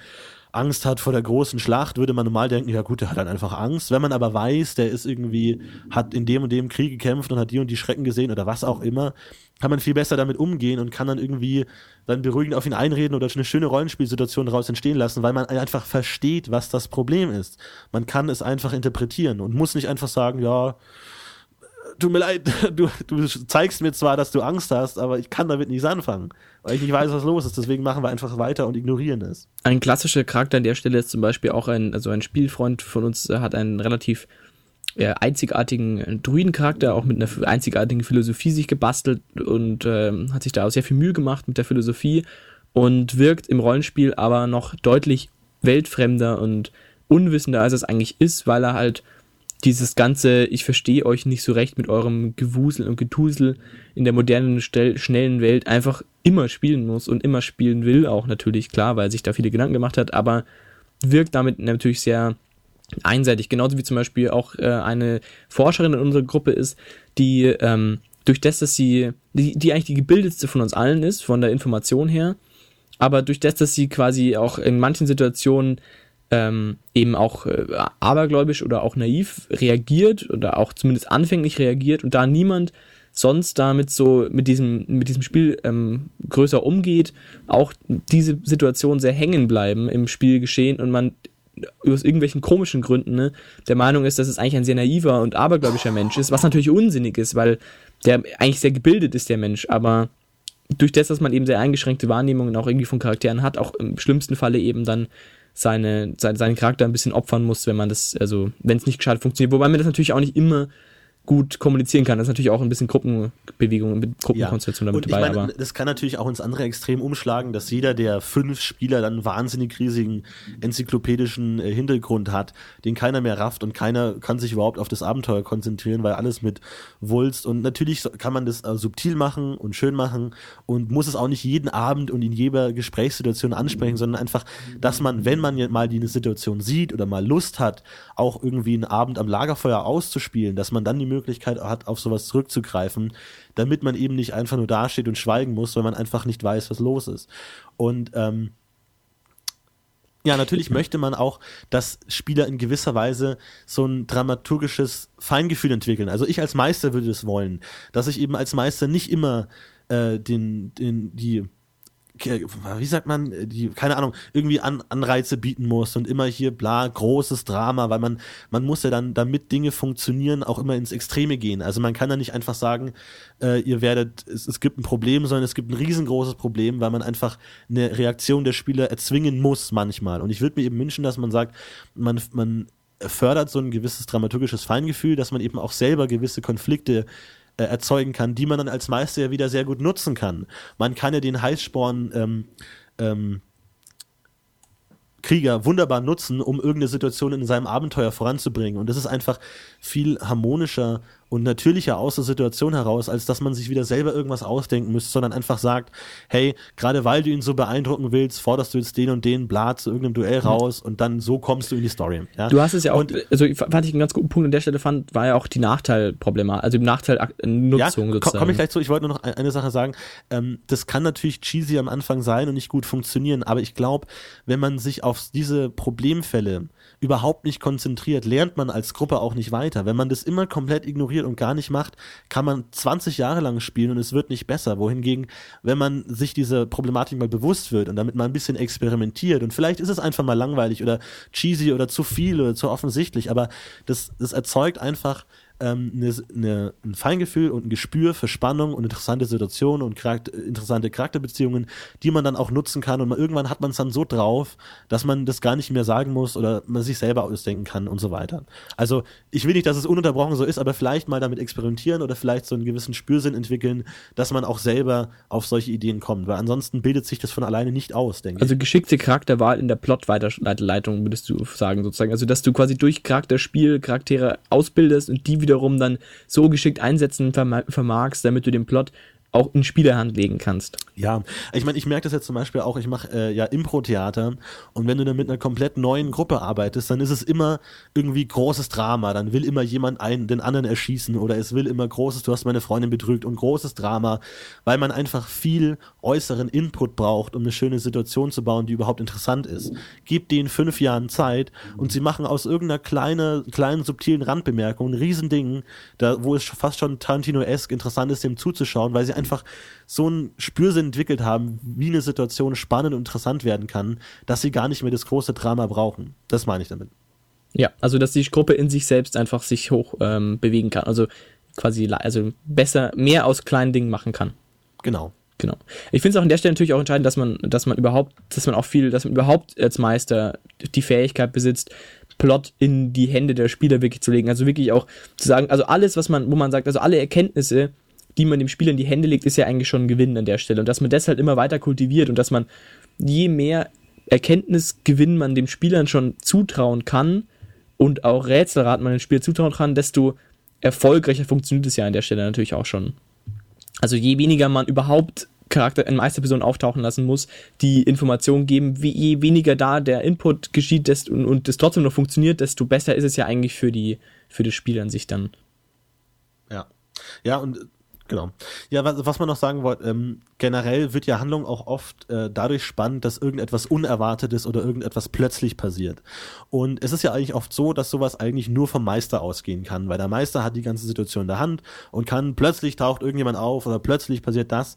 Angst hat vor der großen Schlacht, würde man normal denken, ja gut, der hat halt einfach Angst. Wenn man aber weiß, der ist irgendwie, hat in dem und dem Krieg gekämpft und hat die und die Schrecken gesehen oder was auch immer, kann man viel besser damit umgehen und kann dann irgendwie dann beruhigend auf ihn einreden oder eine schöne Rollenspielsituation daraus entstehen lassen, weil man einfach versteht, was das Problem ist. Man kann es einfach interpretieren und muss nicht einfach sagen, ja, tut mir leid, [laughs] du, du zeigst mir zwar, dass du Angst hast, aber ich kann damit nichts anfangen, weil ich nicht weiß, was los ist. Deswegen machen wir einfach weiter und ignorieren es. Ein klassischer Charakter an der Stelle ist zum Beispiel auch ein, also ein Spielfreund von uns hat einen relativ äh, einzigartigen Druidencharakter, auch mit einer einzigartigen Philosophie sich gebastelt und äh, hat sich da auch sehr viel Mühe gemacht mit der Philosophie und wirkt im Rollenspiel aber noch deutlich weltfremder und unwissender, als es eigentlich ist, weil er halt dieses ganze, ich verstehe euch nicht so recht mit eurem Gewusel und Getusel in der modernen, schnellen Welt einfach immer spielen muss und immer spielen will, auch natürlich, klar, weil sich da viele Gedanken gemacht hat, aber wirkt damit natürlich sehr einseitig. Genauso wie zum Beispiel auch äh, eine Forscherin in unserer Gruppe ist, die ähm, durch das, dass sie, die, die eigentlich die gebildetste von uns allen ist, von der Information her, aber durch das, dass sie quasi auch in manchen Situationen ähm, eben auch äh, abergläubisch oder auch naiv reagiert oder auch zumindest anfänglich reagiert und da niemand sonst damit so mit diesem mit diesem Spiel ähm, größer umgeht, auch diese Situation sehr hängen bleiben im Spiel geschehen und man aus irgendwelchen komischen Gründen ne, der Meinung ist, dass es eigentlich ein sehr naiver und abergläubischer Mensch ist, was natürlich unsinnig ist, weil der eigentlich sehr gebildet ist, der Mensch, aber durch das, dass man eben sehr eingeschränkte Wahrnehmungen auch irgendwie von Charakteren hat, auch im schlimmsten Falle eben dann seine, seine, seinen Charakter ein bisschen opfern muss, wenn man das, also wenn es nicht gescheit funktioniert. Wobei man das natürlich auch nicht immer gut kommunizieren kann. Das ist natürlich auch ein bisschen Gruppenbewegung, mit Gruppenkonstellation ja. damit dabei. Meine, aber das kann natürlich auch ins andere Extrem umschlagen, dass jeder der fünf Spieler dann einen wahnsinnig riesigen enzyklopädischen äh, Hintergrund hat, den keiner mehr rafft und keiner kann sich überhaupt auf das Abenteuer konzentrieren, weil alles mit Wulst und natürlich kann man das äh, subtil machen und schön machen und muss es auch nicht jeden Abend und in jeder Gesprächssituation ansprechen, sondern einfach, dass man, wenn man mal die Situation sieht oder mal Lust hat, auch irgendwie einen Abend am Lagerfeuer auszuspielen, dass man dann die Möglichkeit Möglichkeit hat, auf sowas zurückzugreifen, damit man eben nicht einfach nur dasteht und schweigen muss, weil man einfach nicht weiß, was los ist. Und ähm, ja, natürlich möchte man auch, dass Spieler in gewisser Weise so ein dramaturgisches Feingefühl entwickeln. Also ich als Meister würde das wollen, dass ich eben als Meister nicht immer äh, den, den, die wie sagt man, die, keine Ahnung, irgendwie An Anreize bieten muss und immer hier bla, großes Drama, weil man, man muss ja dann, damit Dinge funktionieren, auch immer ins Extreme gehen. Also man kann ja nicht einfach sagen, äh, ihr werdet, es, es gibt ein Problem, sondern es gibt ein riesengroßes Problem, weil man einfach eine Reaktion der Spieler erzwingen muss manchmal. Und ich würde mir eben wünschen, dass man sagt, man, man fördert so ein gewisses dramaturgisches Feingefühl, dass man eben auch selber gewisse Konflikte äh, erzeugen kann, die man dann als Meister ja wieder sehr gut nutzen kann. Man kann ja den Heißsporn ähm, ähm, Krieger wunderbar nutzen, um irgendeine Situation in seinem Abenteuer voranzubringen. Und das ist einfach viel harmonischer und natürlicher aus der Situation heraus, als dass man sich wieder selber irgendwas ausdenken müsste, sondern einfach sagt, hey, gerade weil du ihn so beeindrucken willst, forderst du jetzt den und den Blat zu irgendeinem Duell raus und dann so kommst du in die Story. Ja? Du hast es ja auch, und, also fand ich einen ganz guten Punkt an der Stelle fand, war ja auch die Nachteilproblematik, also die Nachteilnutzung ja, sozusagen. Komme ich gleich zu, ich wollte nur noch eine Sache sagen, ähm, das kann natürlich cheesy am Anfang sein und nicht gut funktionieren, aber ich glaube, wenn man sich auf diese Problemfälle überhaupt nicht konzentriert, lernt man als Gruppe auch nicht weiter. Wenn man das immer komplett ignoriert und gar nicht macht, kann man 20 Jahre lang spielen und es wird nicht besser. Wohingegen, wenn man sich diese Problematik mal bewusst wird und damit mal ein bisschen experimentiert und vielleicht ist es einfach mal langweilig oder cheesy oder zu viel oder zu offensichtlich, aber das, das erzeugt einfach ähm, eine, eine, ein Feingefühl und ein Gespür für Spannung und interessante Situationen und Charakter, interessante Charakterbeziehungen, die man dann auch nutzen kann. Und man, irgendwann hat man es dann so drauf, dass man das gar nicht mehr sagen muss oder man sich selber ausdenken kann und so weiter. Also ich will nicht, dass es ununterbrochen so ist, aber vielleicht mal damit experimentieren oder vielleicht so einen gewissen Spürsinn entwickeln, dass man auch selber auf solche Ideen kommt. Weil ansonsten bildet sich das von alleine nicht aus, denke ich. Also geschickte Charakterwahl in der Plot-Weiterleitung, würdest du sagen, sozusagen. Also dass du quasi durch Charakterspiel Charaktere ausbildest und die wieder wiederum dann so geschickt einsetzen vermagst, damit du den Plot auch in Spielerhand legen kannst. Ja, ich meine, ich merke das jetzt zum Beispiel auch, ich mache äh, ja Impro-Theater und wenn du dann mit einer komplett neuen Gruppe arbeitest, dann ist es immer irgendwie großes Drama, dann will immer jemand einen den anderen erschießen oder es will immer großes, du hast meine Freundin betrügt und großes Drama, weil man einfach viel äußeren Input braucht, um eine schöne Situation zu bauen, die überhaupt interessant ist. Gib denen fünf Jahren Zeit und sie machen aus irgendeiner kleinen, kleinen subtilen Randbemerkung ein Riesending, da, wo es fast schon Tarantino-esque interessant ist, dem zuzuschauen, weil sie einfach so einen Spürsinn entwickelt haben, wie eine Situation spannend und interessant werden kann, dass sie gar nicht mehr das große Drama brauchen. Das meine ich damit. Ja, also dass die Gruppe in sich selbst einfach sich hoch ähm, bewegen kann. Also quasi, also besser, mehr aus kleinen Dingen machen kann. Genau. Genau. Ich finde es auch an der Stelle natürlich auch entscheidend, dass man, dass man überhaupt, dass man auch viel, dass man überhaupt als Meister die Fähigkeit besitzt, Plot in die Hände der Spieler wirklich zu legen. Also wirklich auch zu sagen, also alles, was man, wo man sagt, also alle Erkenntnisse, die man dem Spieler in die Hände legt, ist ja eigentlich schon ein Gewinn an der Stelle. Und dass man das halt immer weiter kultiviert und dass man je mehr Erkenntnisgewinn man dem Spielern schon zutrauen kann, und auch Rätselrat man dem Spiel zutrauen kann, desto erfolgreicher funktioniert es ja an der Stelle natürlich auch schon. Also je weniger man überhaupt Charakter in Meisterpersonen auftauchen lassen muss, die Informationen geben, wie je weniger da der Input geschieht desto, und, und das trotzdem noch funktioniert, desto besser ist es ja eigentlich für die für das Spiel an sich dann. Ja. Ja, und Genau. Ja, was, was man noch sagen wollte, ähm, generell wird ja Handlung auch oft äh, dadurch spannend, dass irgendetwas Unerwartetes oder irgendetwas plötzlich passiert. Und es ist ja eigentlich oft so, dass sowas eigentlich nur vom Meister ausgehen kann, weil der Meister hat die ganze Situation in der Hand und kann plötzlich taucht irgendjemand auf oder plötzlich passiert das.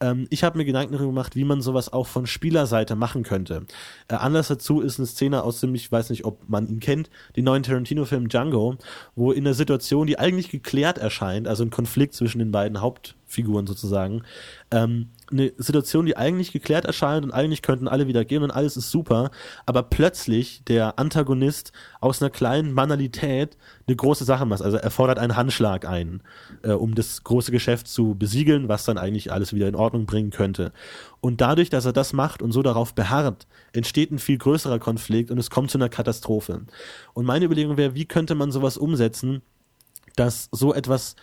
Ähm, ich habe mir Gedanken darüber gemacht, wie man sowas auch von Spielerseite machen könnte. Äh, Anlass dazu ist eine Szene aus dem, ich weiß nicht, ob man ihn kennt, den neuen Tarantino-Film Django, wo in einer Situation, die eigentlich geklärt erscheint, also ein Konflikt zwischen den beiden Hauptfiguren sozusagen, ähm, eine Situation, die eigentlich geklärt erscheint und eigentlich könnten alle wieder gehen und alles ist super, aber plötzlich der Antagonist aus einer kleinen Banalität eine große Sache macht. Also er fordert einen Handschlag ein, äh, um das große Geschäft zu besiegeln, was dann eigentlich alles wieder in Ordnung bringen könnte. Und dadurch, dass er das macht und so darauf beharrt, entsteht ein viel größerer Konflikt und es kommt zu einer Katastrophe. Und meine Überlegung wäre, wie könnte man sowas umsetzen, dass so etwas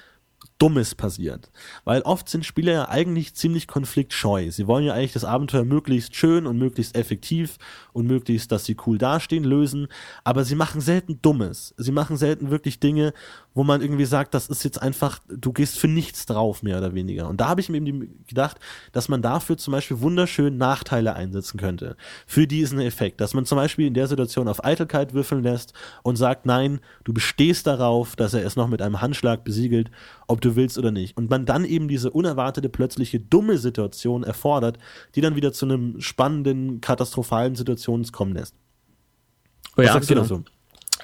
Dummes passiert. Weil oft sind Spieler ja eigentlich ziemlich konfliktscheu. Sie wollen ja eigentlich das Abenteuer möglichst schön und möglichst effektiv und möglichst, dass sie cool dastehen, lösen. Aber sie machen selten Dummes. Sie machen selten wirklich Dinge, wo man irgendwie sagt, das ist jetzt einfach, du gehst für nichts drauf, mehr oder weniger. Und da habe ich mir eben gedacht, dass man dafür zum Beispiel wunderschön Nachteile einsetzen könnte. Für diesen Effekt. Dass man zum Beispiel in der Situation auf Eitelkeit würfeln lässt und sagt, nein, du bestehst darauf, dass er es noch mit einem Handschlag besiegelt, ob du willst oder nicht. Und man dann eben diese unerwartete, plötzliche, dumme Situation erfordert, die dann wieder zu einem spannenden, katastrophalen Situation kommen lässt. Oh ja, genau. So? [laughs]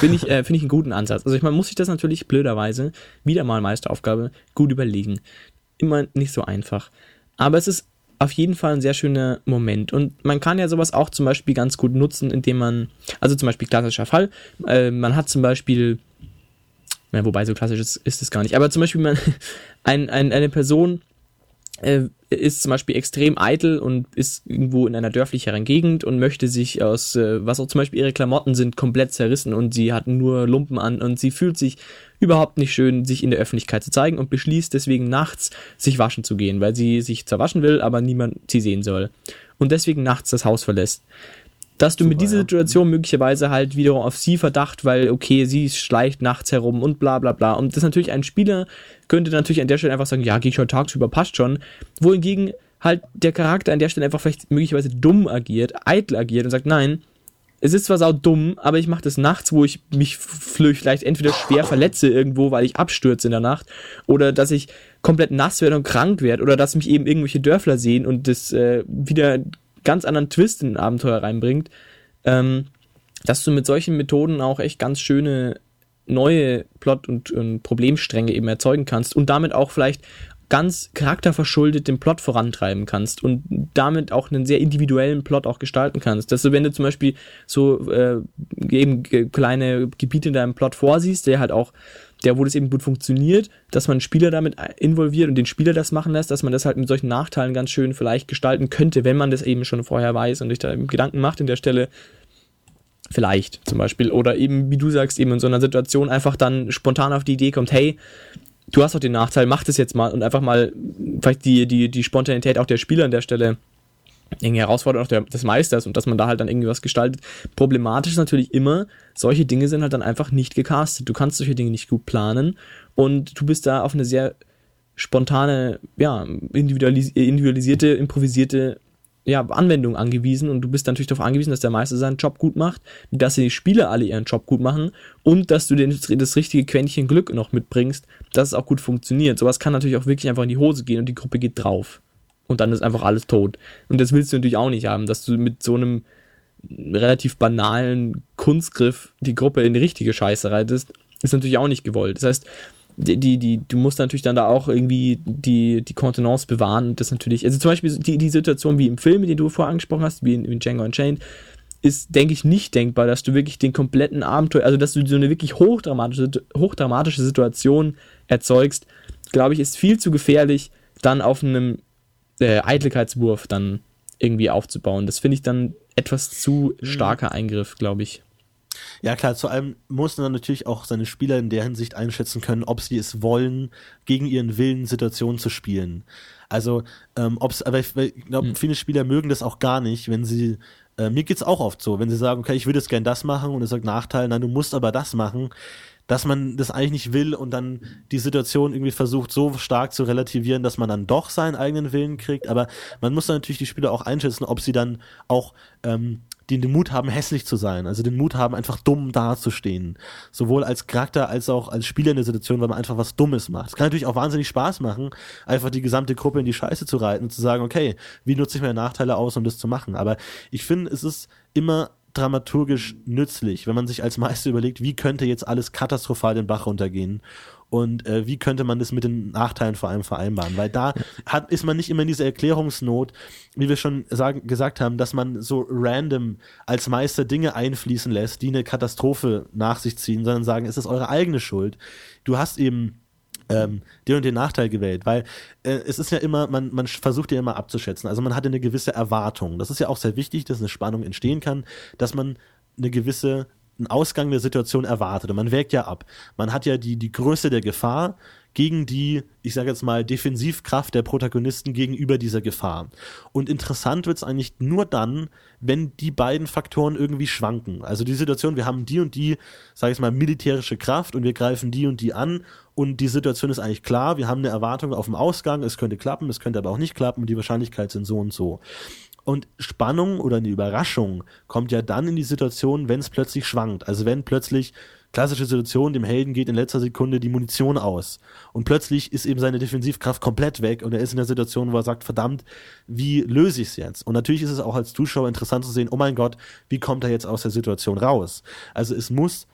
Finde ich, äh, find ich einen guten Ansatz. Also ich meine, muss sich das natürlich blöderweise, wieder mal Meisteraufgabe, gut überlegen. Immer nicht so einfach. Aber es ist auf jeden Fall ein sehr schöner Moment. Und man kann ja sowas auch zum Beispiel ganz gut nutzen, indem man, also zum Beispiel klassischer Fall, äh, man hat zum Beispiel, ja, wobei so klassisch ist, ist es gar nicht, aber zum Beispiel man, [laughs] ein, ein, eine Person äh, ist zum Beispiel extrem eitel und ist irgendwo in einer dörflicheren Gegend und möchte sich aus, äh, was auch zum Beispiel ihre Klamotten sind, komplett zerrissen und sie hat nur Lumpen an und sie fühlt sich überhaupt nicht schön, sich in der Öffentlichkeit zu zeigen und beschließt deswegen nachts sich waschen zu gehen, weil sie sich zwar waschen will, aber niemand sie sehen soll. Und deswegen nachts das Haus verlässt dass du Super, mit dieser Situation möglicherweise halt wiederum auf sie Verdacht, weil okay, sie schleicht nachts herum und bla bla bla. Und das ist natürlich ein Spieler könnte natürlich an der Stelle einfach sagen, ja, geh ich heute tagsüber, passt schon. Wohingegen halt der Charakter an der Stelle einfach vielleicht möglicherweise dumm agiert, eitel agiert und sagt, nein, es ist zwar sau dumm, aber ich mache das nachts, wo ich mich vielleicht entweder schwer verletze irgendwo, weil ich abstürze in der Nacht, oder dass ich komplett nass werde und krank werde, oder dass mich eben irgendwelche Dörfler sehen und das äh, wieder ganz anderen Twist in ein Abenteuer reinbringt, ähm, dass du mit solchen Methoden auch echt ganz schöne neue Plot- und, und Problemstränge eben erzeugen kannst und damit auch vielleicht ganz charakterverschuldet den Plot vorantreiben kannst und damit auch einen sehr individuellen Plot auch gestalten kannst. Dass du, wenn du zum Beispiel so äh, eben kleine Gebiete in deinem Plot vorsiehst, der halt auch der, wo das eben gut funktioniert, dass man Spieler damit involviert und den Spieler das machen lässt, dass man das halt mit solchen Nachteilen ganz schön vielleicht gestalten könnte, wenn man das eben schon vorher weiß und sich da eben Gedanken macht in der Stelle. Vielleicht zum Beispiel. Oder eben, wie du sagst, eben in so einer Situation einfach dann spontan auf die Idee kommt, hey, du hast doch den Nachteil, mach das jetzt mal und einfach mal vielleicht die, die, die Spontanität auch der Spieler an der Stelle irgendwie Herausforderung der, des Meisters und dass man da halt dann irgendwie was gestaltet. Problematisch ist natürlich immer, solche Dinge sind halt dann einfach nicht gecastet. Du kannst solche Dinge nicht gut planen und du bist da auf eine sehr spontane, ja, individualis individualisierte, improvisierte ja, Anwendung angewiesen und du bist natürlich darauf angewiesen, dass der Meister seinen Job gut macht, dass die Spieler alle ihren Job gut machen und dass du den, das richtige Quäntchen Glück noch mitbringst, dass es auch gut funktioniert. Sowas kann natürlich auch wirklich einfach in die Hose gehen und die Gruppe geht drauf und dann ist einfach alles tot. Und das willst du natürlich auch nicht haben, dass du mit so einem relativ banalen Kunstgriff die Gruppe in die richtige Scheiße reitest, ist natürlich auch nicht gewollt. Das heißt, die, die, die, du musst natürlich dann da auch irgendwie die, die Kontenance bewahren und das natürlich, also zum Beispiel die, die Situation wie im Film, den du vorher angesprochen hast, wie in, in Django Unchained, ist, denke ich, nicht denkbar, dass du wirklich den kompletten Abenteuer, also dass du so eine wirklich hochdramatische, hochdramatische Situation erzeugst, glaube ich, ist viel zu gefährlich, dann auf einem äh, Eitelkeitswurf dann irgendwie aufzubauen. Das finde ich dann etwas zu starker Eingriff, glaube ich. Ja, klar, zu allem muss man natürlich auch seine Spieler in der Hinsicht einschätzen können, ob sie es wollen, gegen ihren Willen Situationen zu spielen. Also, ähm, ob's, aber ich, ich glaube, hm. viele Spieler mögen das auch gar nicht, wenn sie äh, mir geht's auch oft so, wenn sie sagen, okay, ich würde jetzt gern das machen und er sagt Nachteil, nein, du musst aber das machen, dass man das eigentlich nicht will und dann die Situation irgendwie versucht so stark zu relativieren, dass man dann doch seinen eigenen Willen kriegt. Aber man muss dann natürlich die Spieler auch einschätzen, ob sie dann auch ähm, die den Mut haben, hässlich zu sein, also den Mut haben, einfach dumm dazustehen. Sowohl als Charakter als auch als Spieler in der Situation, weil man einfach was Dummes macht. Es kann natürlich auch wahnsinnig Spaß machen, einfach die gesamte Gruppe in die Scheiße zu reiten und zu sagen, okay, wie nutze ich meine Nachteile aus, um das zu machen? Aber ich finde, es ist immer dramaturgisch nützlich, wenn man sich als Meister überlegt, wie könnte jetzt alles katastrophal den Bach runtergehen und äh, wie könnte man das mit den Nachteilen vor allem vereinbaren? Weil da hat, ist man nicht immer in dieser Erklärungsnot, wie wir schon sagen, gesagt haben, dass man so random als Meister Dinge einfließen lässt, die eine Katastrophe nach sich ziehen, sondern sagen, es ist eure eigene Schuld. Du hast eben ähm, den und den Nachteil gewählt, weil äh, es ist ja immer, man, man versucht ja immer abzuschätzen. Also man hat eine gewisse Erwartung. Das ist ja auch sehr wichtig, dass eine Spannung entstehen kann, dass man eine gewisse einen Ausgang der Situation erwartet. Und man wägt ja ab. Man hat ja die, die Größe der Gefahr gegen die, ich sage jetzt mal, Defensivkraft der Protagonisten gegenüber dieser Gefahr. Und interessant wird es eigentlich nur dann, wenn die beiden Faktoren irgendwie schwanken. Also die Situation, wir haben die und die, sage ich mal, militärische Kraft und wir greifen die und die an und die Situation ist eigentlich klar, wir haben eine Erwartung auf dem Ausgang, es könnte klappen, es könnte aber auch nicht klappen die Wahrscheinlichkeit sind so und so. Und Spannung oder eine Überraschung kommt ja dann in die Situation, wenn es plötzlich schwankt. Also wenn plötzlich klassische Situation, dem Helden geht in letzter Sekunde die Munition aus. Und plötzlich ist eben seine Defensivkraft komplett weg und er ist in der Situation, wo er sagt, verdammt, wie löse ich es jetzt? Und natürlich ist es auch als Zuschauer interessant zu sehen, oh mein Gott, wie kommt er jetzt aus der Situation raus? Also es muss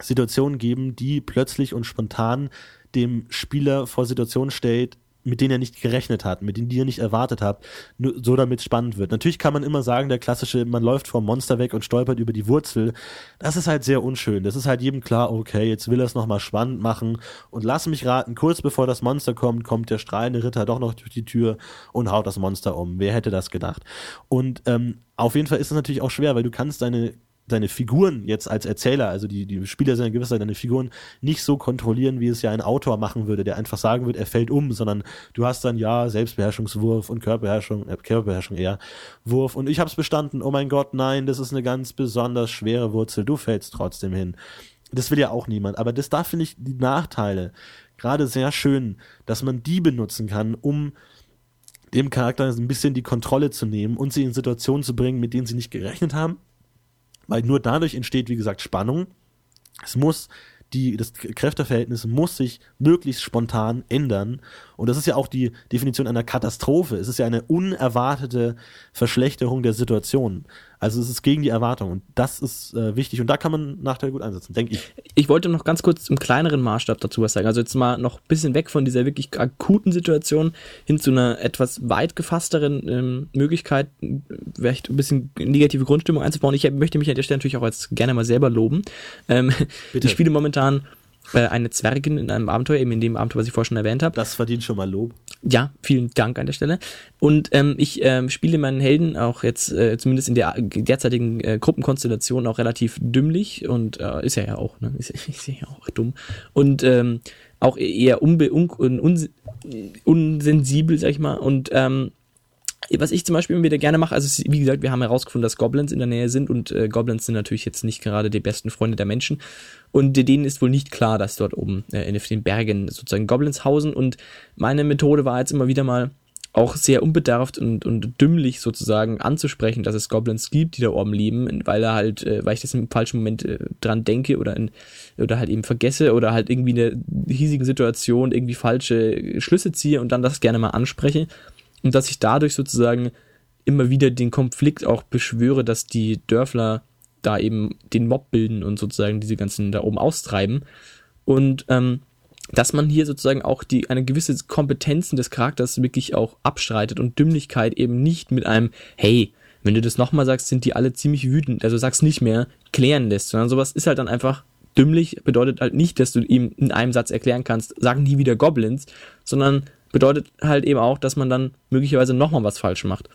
Situationen geben, die plötzlich und spontan dem Spieler vor Situationen stellt, mit denen er nicht gerechnet hat, mit denen die er nicht erwartet hat, nur so damit spannend wird. Natürlich kann man immer sagen, der klassische, man läuft vom Monster weg und stolpert über die Wurzel. Das ist halt sehr unschön. Das ist halt jedem klar, okay, jetzt will er es nochmal spannend machen und lass mich raten, kurz bevor das Monster kommt, kommt der strahlende Ritter doch noch durch die Tür und haut das Monster um. Wer hätte das gedacht? Und ähm, auf jeden Fall ist es natürlich auch schwer, weil du kannst deine deine Figuren jetzt als Erzähler, also die, die Spieler sind in gewisser deine Figuren nicht so kontrollieren, wie es ja ein Autor machen würde, der einfach sagen würde, er fällt um, sondern du hast dann ja Selbstbeherrschungswurf und Körperbeherrschung, äh, Körperbeherrschung eher Wurf. Und ich hab's bestanden, oh mein Gott, nein, das ist eine ganz besonders schwere Wurzel, du fällst trotzdem hin. Das will ja auch niemand, aber das da finde ich die Nachteile gerade sehr schön, dass man die benutzen kann, um dem Charakter ein bisschen die Kontrolle zu nehmen und sie in Situationen zu bringen, mit denen sie nicht gerechnet haben weil nur dadurch entsteht, wie gesagt, Spannung. Es muss die, das Kräfteverhältnis muss sich möglichst spontan ändern. Und das ist ja auch die Definition einer Katastrophe. Es ist ja eine unerwartete Verschlechterung der Situation. Also es ist gegen die Erwartung und das ist äh, wichtig und da kann man Nachteile gut einsetzen, denke ich. Ich wollte noch ganz kurz im kleineren Maßstab dazu was sagen. Also jetzt mal noch ein bisschen weg von dieser wirklich akuten Situation hin zu einer etwas weit gefassteren ähm, Möglichkeit, vielleicht ein bisschen negative Grundstimmung einzubauen. Ich möchte mich an der Stelle natürlich auch als gerne mal selber loben. Ähm, ich spiele momentan äh, eine Zwergin in einem Abenteuer, eben in dem Abenteuer, was ich vorher schon erwähnt habe. Das verdient schon mal Lob. Ja, vielen Dank an der Stelle. Und ähm, ich ähm, spiele meinen Helden auch jetzt, äh, zumindest in der derzeitigen äh, Gruppenkonstellation, auch relativ dümmlich und äh, ist er ja auch, ne? Ist, [laughs] ist er ja auch dumm. Und ähm, auch eher unbe un un unsensibel, sag ich mal. Und ähm, was ich zum Beispiel immer wieder gerne mache, also wie gesagt, wir haben herausgefunden, dass Goblins in der Nähe sind und äh, Goblins sind natürlich jetzt nicht gerade die besten Freunde der Menschen. Und denen ist wohl nicht klar, dass dort oben äh, in den Bergen sozusagen Goblins hausen. Und meine Methode war jetzt immer wieder mal auch sehr unbedarft und, und dümmlich sozusagen anzusprechen, dass es Goblins gibt, die da oben leben, weil er halt, äh, weil ich das im falschen Moment äh, dran denke oder in, oder halt eben vergesse oder halt irgendwie in der hiesigen Situation irgendwie falsche Schlüsse ziehe und dann das gerne mal anspreche und dass ich dadurch sozusagen immer wieder den Konflikt auch beschwöre, dass die Dörfler da eben den Mob bilden und sozusagen diese ganzen da oben austreiben. Und ähm, dass man hier sozusagen auch die eine gewisse Kompetenzen des Charakters wirklich auch abstreitet und Dümmlichkeit eben nicht mit einem Hey, wenn du das nochmal sagst, sind die alle ziemlich wütend. Also sag's nicht mehr, klären lässt, sondern sowas ist halt dann einfach dümmlich, bedeutet halt nicht, dass du ihm in einem Satz erklären kannst, sagen die wieder Goblins, sondern bedeutet halt eben auch, dass man dann möglicherweise nochmal was falsch macht.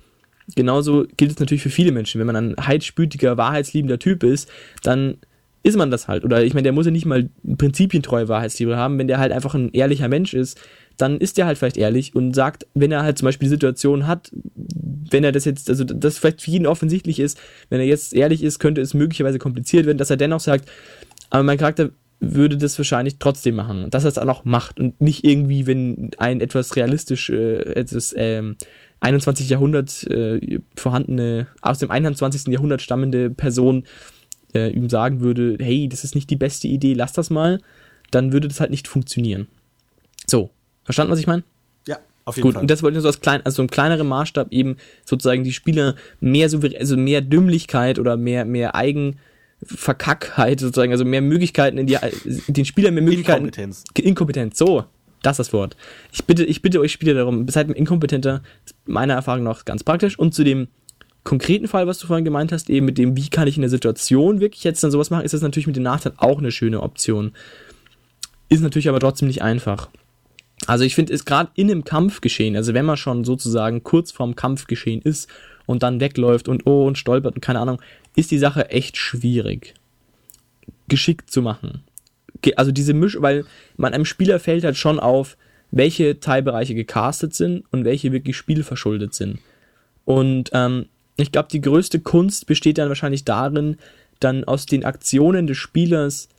Genauso gilt es natürlich für viele Menschen. Wenn man ein heilspütiger, wahrheitsliebender Typ ist, dann ist man das halt. Oder ich meine, der muss ja nicht mal prinzipientreue Wahrheitsliebe haben, wenn der halt einfach ein ehrlicher Mensch ist, dann ist der halt vielleicht ehrlich und sagt, wenn er halt zum Beispiel die Situation hat, wenn er das jetzt, also das vielleicht für jeden offensichtlich ist, wenn er jetzt ehrlich ist, könnte es möglicherweise kompliziert werden, dass er dennoch sagt, aber mein Charakter würde das wahrscheinlich trotzdem machen. Dass er es auch noch macht und nicht irgendwie, wenn ein etwas realistisch, äh, etwas, ähm, 21. Jahrhundert äh, vorhandene, aus dem 21. Jahrhundert stammende Person äh, ihm sagen würde, hey, das ist nicht die beste Idee, lass das mal, dann würde das halt nicht funktionieren. So, verstanden, was ich meine? Ja, auf jeden Gut, Fall. und das wollte ich so als klein, also im kleineren Maßstab eben sozusagen die Spieler mehr also mehr Dümmlichkeit oder mehr, mehr Eigen, Verkackheit sozusagen, also mehr Möglichkeiten in die, den Spielern mehr Möglichkeiten. Inkompetenz. Inkompetenz, so. Das ist das Wort. Ich bitte, ich bitte euch Spieler darum, seid inkompetenter, meiner Erfahrung nach ganz praktisch. Und zu dem konkreten Fall, was du vorhin gemeint hast, eben mit dem, wie kann ich in der Situation wirklich jetzt dann sowas machen, ist das natürlich mit dem Nachteil auch eine schöne Option. Ist natürlich aber trotzdem nicht einfach. Also ich finde, es gerade in einem Kampfgeschehen, also wenn man schon sozusagen kurz vorm Kampfgeschehen ist und dann wegläuft und oh und stolpert und keine Ahnung, ist die Sache echt schwierig, geschickt zu machen. Also diese Misch, weil man einem Spieler fällt halt schon auf, welche Teilbereiche gecastet sind und welche wirklich spielverschuldet sind. Und ähm, ich glaube, die größte Kunst besteht dann wahrscheinlich darin, dann aus den Aktionen des Spielers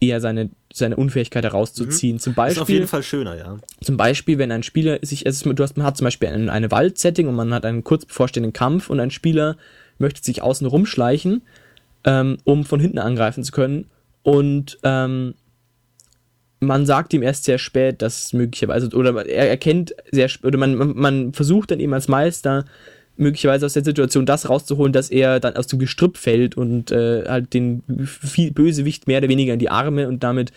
eher seine, seine Unfähigkeit herauszuziehen. Mhm. Zum Beispiel, ist auf jeden Fall schöner, ja. Zum Beispiel, wenn ein Spieler sich, also du hast, man hat zum Beispiel eine, eine Waldsetting und man hat einen kurz bevorstehenden Kampf und ein Spieler möchte sich außen rumschleichen, ähm, um von hinten angreifen zu können. Und ähm, man sagt ihm erst sehr spät, dass möglicherweise, oder er erkennt sehr oder man, man versucht dann eben als Meister möglicherweise aus der Situation das rauszuholen, dass er dann aus dem Gestrüpp fällt und äh, halt den Bösewicht mehr oder weniger in die Arme und damit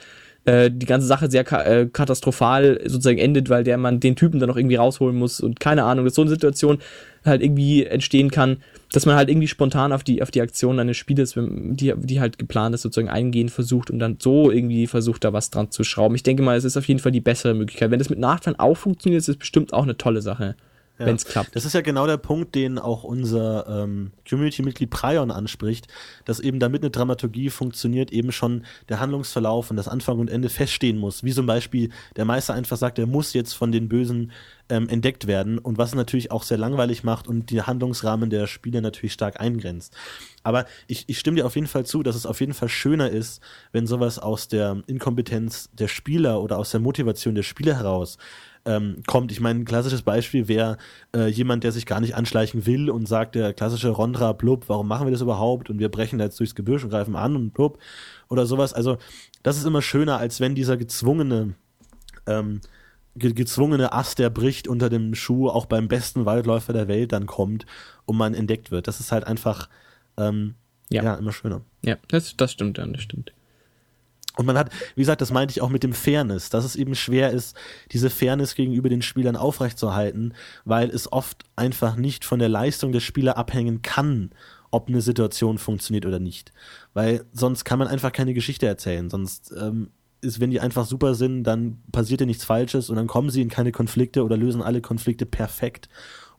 äh, die ganze Sache sehr ka äh, katastrophal sozusagen endet, weil der man den Typen dann noch irgendwie rausholen muss und keine Ahnung, dass so eine Situation halt irgendwie entstehen kann, dass man halt irgendwie spontan auf die, auf die Aktion eines Spielers, die, die halt geplant ist, sozusagen eingehen versucht und dann so irgendwie versucht, da was dran zu schrauben. Ich denke mal, es ist auf jeden Fall die bessere Möglichkeit. Wenn das mit Nachteilen auch funktioniert, ist es bestimmt auch eine tolle Sache ja. wenn es klappt. Das ist ja genau der Punkt, den auch unser ähm, Community-Mitglied Prion anspricht, dass eben damit eine Dramaturgie funktioniert, eben schon der Handlungsverlauf und das Anfang und Ende feststehen muss. Wie zum Beispiel der Meister einfach sagt, er muss jetzt von den Bösen ähm, entdeckt werden und was natürlich auch sehr langweilig macht und die Handlungsrahmen der Spiele natürlich stark eingrenzt. Aber ich, ich stimme dir auf jeden Fall zu, dass es auf jeden Fall schöner ist, wenn sowas aus der Inkompetenz der Spieler oder aus der Motivation der Spieler heraus ähm, kommt. Ich meine, ein klassisches Beispiel wäre äh, jemand, der sich gar nicht anschleichen will und sagt, der klassische Rondra, blub, warum machen wir das überhaupt? Und wir brechen da jetzt durchs Gebüsch und greifen an und blub oder sowas. Also das ist immer schöner, als wenn dieser gezwungene ähm, ge gezwungene Ast, der bricht unter dem Schuh, auch beim besten Waldläufer der Welt dann kommt und man entdeckt wird. Das ist halt einfach ähm, ja. ja. immer schöner. Ja, das, das stimmt dann, das stimmt. Und man hat, wie gesagt, das meinte ich auch mit dem Fairness, dass es eben schwer ist, diese Fairness gegenüber den Spielern aufrechtzuerhalten, weil es oft einfach nicht von der Leistung der Spieler abhängen kann, ob eine Situation funktioniert oder nicht. Weil sonst kann man einfach keine Geschichte erzählen. Sonst ähm, ist, wenn die einfach super sind, dann passiert ja nichts Falsches und dann kommen sie in keine Konflikte oder lösen alle Konflikte perfekt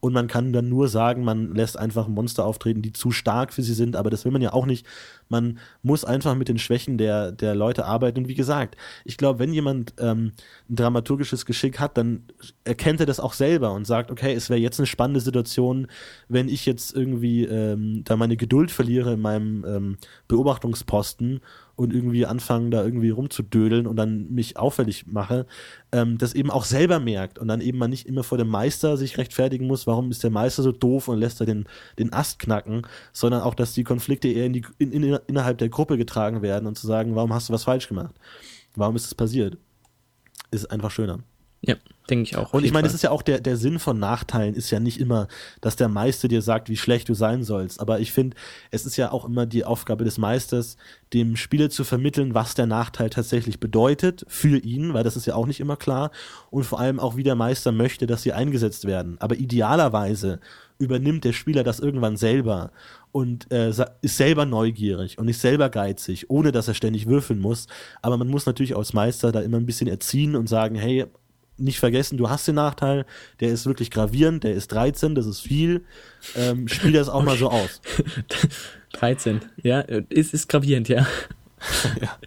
und man kann dann nur sagen, man lässt einfach Monster auftreten, die zu stark für sie sind, aber das will man ja auch nicht. Man muss einfach mit den Schwächen der, der Leute arbeiten. Und wie gesagt, ich glaube, wenn jemand ähm, ein dramaturgisches Geschick hat, dann erkennt er das auch selber und sagt, okay, es wäre jetzt eine spannende Situation, wenn ich jetzt irgendwie ähm, da meine Geduld verliere in meinem ähm, Beobachtungsposten und irgendwie anfangen, da irgendwie rumzudödeln und dann mich auffällig mache, ähm, das eben auch selber merkt und dann eben man nicht immer vor dem Meister sich rechtfertigen muss, warum ist der Meister so doof und lässt er den, den Ast knacken, sondern auch, dass die Konflikte eher in die, in, in, innerhalb der Gruppe getragen werden und zu sagen, warum hast du was falsch gemacht? Warum ist es passiert? Ist einfach schöner. Ja, denke ich auch. Und ich meine, das ist ja auch der, der Sinn von Nachteilen, ist ja nicht immer, dass der Meister dir sagt, wie schlecht du sein sollst. Aber ich finde, es ist ja auch immer die Aufgabe des Meisters, dem Spieler zu vermitteln, was der Nachteil tatsächlich bedeutet für ihn, weil das ist ja auch nicht immer klar. Und vor allem auch, wie der Meister möchte, dass sie eingesetzt werden. Aber idealerweise übernimmt der Spieler das irgendwann selber und äh, ist selber neugierig und ist selber geizig, ohne dass er ständig würfeln muss. Aber man muss natürlich als Meister da immer ein bisschen erziehen und sagen, hey, nicht vergessen, du hast den Nachteil, der ist wirklich gravierend, der ist 13, das ist viel. Ähm, spiel das auch mal so aus. [laughs] 13, ja, ist, ist gravierend, ja. [laughs] ja.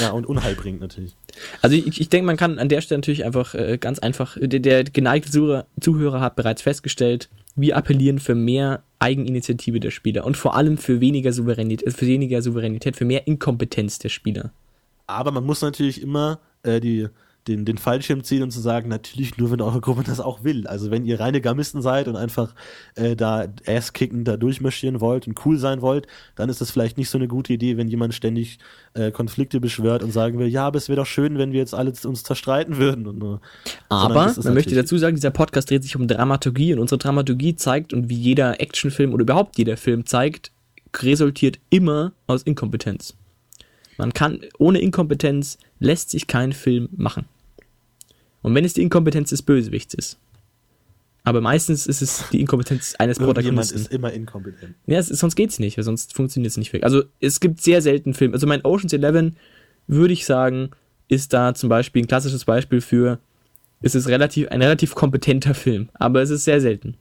ja, und Unheil bringt natürlich. Also ich, ich denke, man kann an der Stelle natürlich einfach äh, ganz einfach, der, der geneigte Zuhörer, Zuhörer hat bereits festgestellt, wir appellieren für mehr Eigeninitiative der Spieler und vor allem für weniger Souveränität, für weniger Souveränität, für mehr Inkompetenz der Spieler. Aber man muss natürlich immer äh, die den, den Fallschirm ziehen und zu sagen, natürlich nur, wenn eure Gruppe das auch will. Also wenn ihr reine Gamisten seid und einfach äh, da Ass-Kicken da durchmarschieren wollt und cool sein wollt, dann ist das vielleicht nicht so eine gute Idee, wenn jemand ständig äh, Konflikte beschwört und sagen will, ja, aber es wäre doch schön, wenn wir jetzt alle uns zerstreiten würden. Und, äh, aber man möchte dazu sagen, dieser Podcast dreht sich um Dramaturgie und unsere Dramaturgie zeigt und wie jeder Actionfilm oder überhaupt jeder Film zeigt, resultiert immer aus Inkompetenz. Man kann, ohne Inkompetenz lässt sich kein Film machen. Und wenn es die Inkompetenz des Bösewichts ist. Aber meistens ist es die Inkompetenz eines Protagonisten. ist immer inkompetent. Ja, es, sonst geht's nicht, weil sonst funktioniert es nicht wirklich. Also es gibt sehr selten Filme. Also mein Ocean's Eleven, würde ich sagen, ist da zum Beispiel ein klassisches Beispiel für, es ist relativ, ein relativ kompetenter Film. Aber es ist sehr selten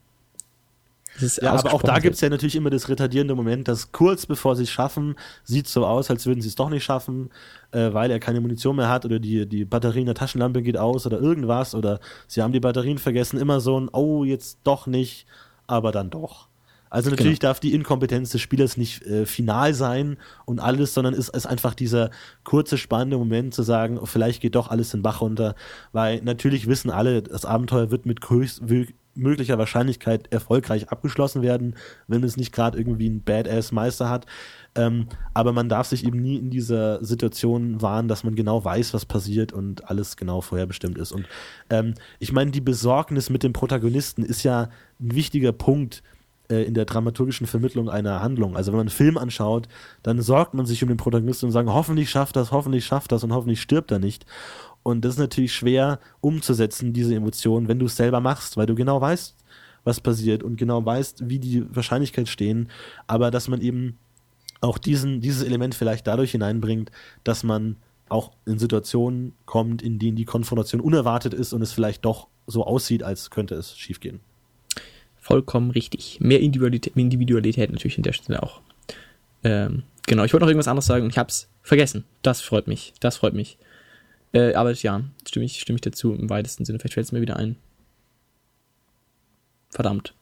ja, aber auch da gibt es ja natürlich immer das retardierende Moment, dass kurz bevor sie es schaffen, sieht so aus, als würden sie es doch nicht schaffen, äh, weil er keine Munition mehr hat oder die, die Batterie in der Taschenlampe geht aus oder irgendwas oder sie haben die Batterien vergessen. Immer so ein, oh, jetzt doch nicht, aber dann doch. Also natürlich genau. darf die Inkompetenz des Spielers nicht äh, final sein und alles, sondern ist, ist einfach dieser kurze, spannende Moment zu sagen, oh, vielleicht geht doch alles den Bach runter, weil natürlich wissen alle, das Abenteuer wird mit höchst, möglicher Wahrscheinlichkeit erfolgreich abgeschlossen werden, wenn es nicht gerade irgendwie ein Badass-Meister hat. Ähm, aber man darf sich eben nie in dieser Situation wahren, dass man genau weiß, was passiert und alles genau vorherbestimmt ist. Und ähm, ich meine, die Besorgnis mit dem Protagonisten ist ja ein wichtiger Punkt äh, in der dramaturgischen Vermittlung einer Handlung. Also wenn man einen Film anschaut, dann sorgt man sich um den Protagonisten und sagt, hoffentlich schafft das, hoffentlich schafft das und hoffentlich stirbt er nicht. Und das ist natürlich schwer umzusetzen, diese Emotionen, wenn du es selber machst, weil du genau weißt, was passiert und genau weißt, wie die Wahrscheinlichkeit stehen, aber dass man eben auch diesen, dieses Element vielleicht dadurch hineinbringt, dass man auch in Situationen kommt, in denen die Konfrontation unerwartet ist und es vielleicht doch so aussieht, als könnte es schiefgehen. Vollkommen richtig. Mehr Individualität, Individualität natürlich an der Stelle auch. Ähm, genau, ich wollte noch irgendwas anderes sagen und ich habe es vergessen. Das freut mich. Das freut mich. Äh, aber ja, stimme ich, stimme ich dazu im weitesten Sinne. Vielleicht fällt es mir wieder ein. Verdammt.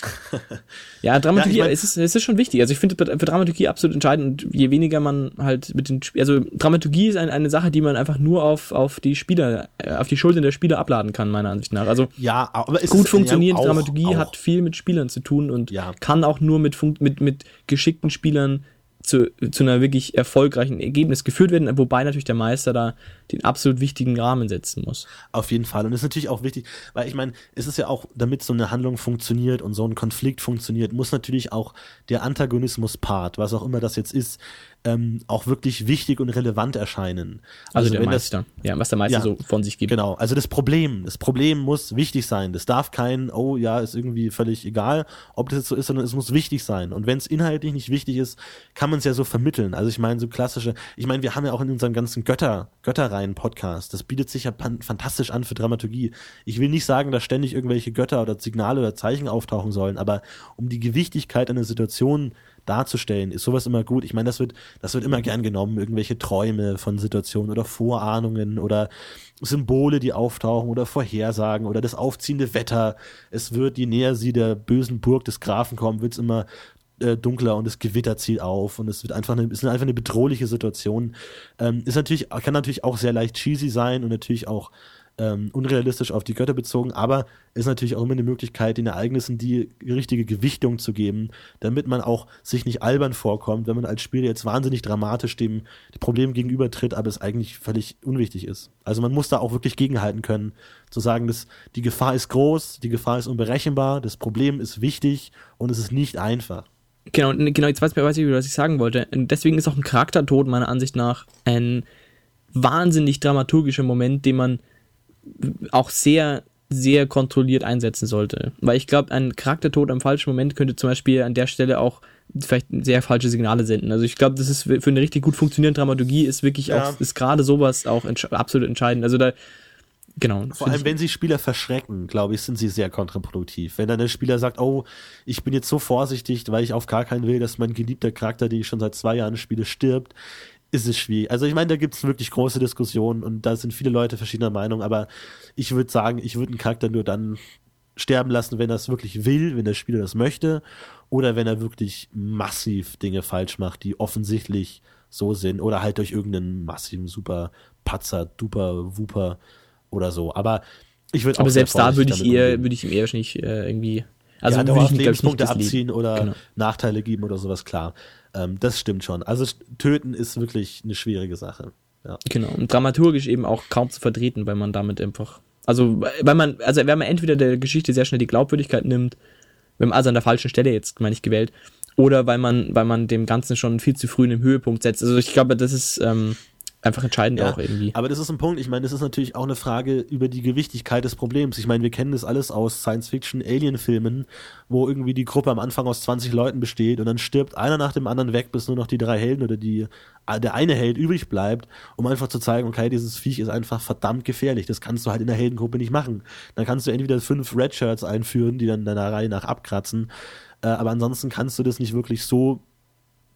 [laughs] ja, Dramaturgie, ja, ich mein, es, ist, es ist schon wichtig. Also ich finde für Dramaturgie absolut entscheidend. Und je weniger man halt mit den, also Dramaturgie ist ein, eine Sache, die man einfach nur auf, auf die Spieler, äh, auf die Schultern der Spieler abladen kann, meiner Ansicht nach. Also ja, aber gut funktionierende ja, Dramaturgie auch. hat viel mit Spielern zu tun und ja. kann auch nur mit, mit, mit geschickten Spielern zu, zu einer wirklich erfolgreichen Ergebnis geführt werden, wobei natürlich der Meister da den absolut wichtigen Rahmen setzen muss. Auf jeden Fall. Und das ist natürlich auch wichtig, weil ich meine, es ist ja auch, damit so eine Handlung funktioniert und so ein Konflikt funktioniert, muss natürlich auch der Antagonismus-Part, was auch immer das jetzt ist, ähm, auch wirklich wichtig und relevant erscheinen. Also, also der Meister, das, ja, was der Meister ja, so von sich gibt. Genau, also das Problem, das Problem muss wichtig sein. Das darf kein, oh ja, ist irgendwie völlig egal, ob das jetzt so ist, sondern es muss wichtig sein. Und wenn es inhaltlich nicht wichtig ist, kann man es ja so vermitteln. Also ich meine, so klassische, ich meine, wir haben ja auch in unseren ganzen Götter, Götterreihen-Podcast, das bietet sich ja fantastisch an für Dramaturgie. Ich will nicht sagen, dass ständig irgendwelche Götter oder Signale oder Zeichen auftauchen sollen, aber um die Gewichtigkeit einer Situation darzustellen, ist sowas immer gut. Ich meine, das wird, das wird immer gern genommen, irgendwelche Träume von Situationen oder Vorahnungen oder Symbole, die auftauchen oder Vorhersagen oder das aufziehende Wetter. Es wird, je näher sie der bösen Burg des Grafen kommen, wird es immer äh, dunkler und das Gewitter zieht auf und es wird einfach eine, ist einfach eine bedrohliche Situation. Ähm, ist natürlich, kann natürlich auch sehr leicht cheesy sein und natürlich auch ähm, unrealistisch auf die Götter bezogen, aber ist natürlich auch immer eine Möglichkeit, den Ereignissen die richtige Gewichtung zu geben, damit man auch sich nicht albern vorkommt, wenn man als Spieler jetzt wahnsinnig dramatisch dem Problem gegenübertritt, aber es eigentlich völlig unwichtig ist. Also man muss da auch wirklich gegenhalten können, zu sagen, dass die Gefahr ist groß, die Gefahr ist unberechenbar, das Problem ist wichtig und es ist nicht einfach. Genau, genau, jetzt weiß, weiß ich, was ich sagen wollte. Deswegen ist auch ein Charaktertod meiner Ansicht nach ein wahnsinnig dramaturgischer Moment, den man auch sehr, sehr kontrolliert einsetzen sollte. Weil ich glaube, ein Charaktertod am falschen Moment könnte zum Beispiel an der Stelle auch vielleicht sehr falsche Signale senden. Also ich glaube, das ist für eine richtig gut funktionierende Dramaturgie ist wirklich ja. auch, ist gerade sowas auch entsch absolut entscheidend. Also da, Genau. Vor allem, wenn sie Spieler verschrecken, glaube ich, sind sie sehr kontraproduktiv. Wenn dann der Spieler sagt, oh, ich bin jetzt so vorsichtig, weil ich auf gar keinen will, dass mein geliebter Charakter, den ich schon seit zwei Jahren spiele, stirbt, ist es schwierig. Also ich meine, da gibt es wirklich große Diskussionen und da sind viele Leute verschiedener Meinung, aber ich würde sagen, ich würde einen Charakter nur dann sterben lassen, wenn er es wirklich will, wenn der Spieler das möchte oder wenn er wirklich massiv Dinge falsch macht, die offensichtlich so sind oder halt durch irgendeinen massiven super Patzer, duper, wuper oder so. Aber ich würde Aber selbst da würde ich eher, würde ich ihm eher wahrscheinlich äh, irgendwie also ja, ich Lebenspunkte abziehen oder genau. Nachteile geben oder sowas, klar. Ähm, das stimmt schon. Also töten ist wirklich eine schwierige Sache. Ja. Genau. Und dramaturgisch eben auch kaum zu vertreten, weil man damit einfach. Also, weil man, also wenn man entweder der Geschichte sehr schnell die Glaubwürdigkeit nimmt, wenn man also an der falschen Stelle jetzt, meine ich, gewählt, oder weil man, weil man dem Ganzen schon viel zu früh einen Höhepunkt setzt. Also ich glaube, das ist, ähm, einfach entscheidend ja, auch irgendwie. Aber das ist ein Punkt, ich meine, das ist natürlich auch eine Frage über die Gewichtigkeit des Problems. Ich meine, wir kennen das alles aus Science-Fiction-Alien-Filmen, wo irgendwie die Gruppe am Anfang aus 20 Leuten besteht und dann stirbt einer nach dem anderen weg, bis nur noch die drei Helden oder die, äh, der eine Held übrig bleibt, um einfach zu zeigen, okay, dieses Viech ist einfach verdammt gefährlich. Das kannst du halt in der Heldengruppe nicht machen. Dann kannst du entweder fünf Redshirts einführen, die dann deiner Reihe nach abkratzen, äh, aber ansonsten kannst du das nicht wirklich so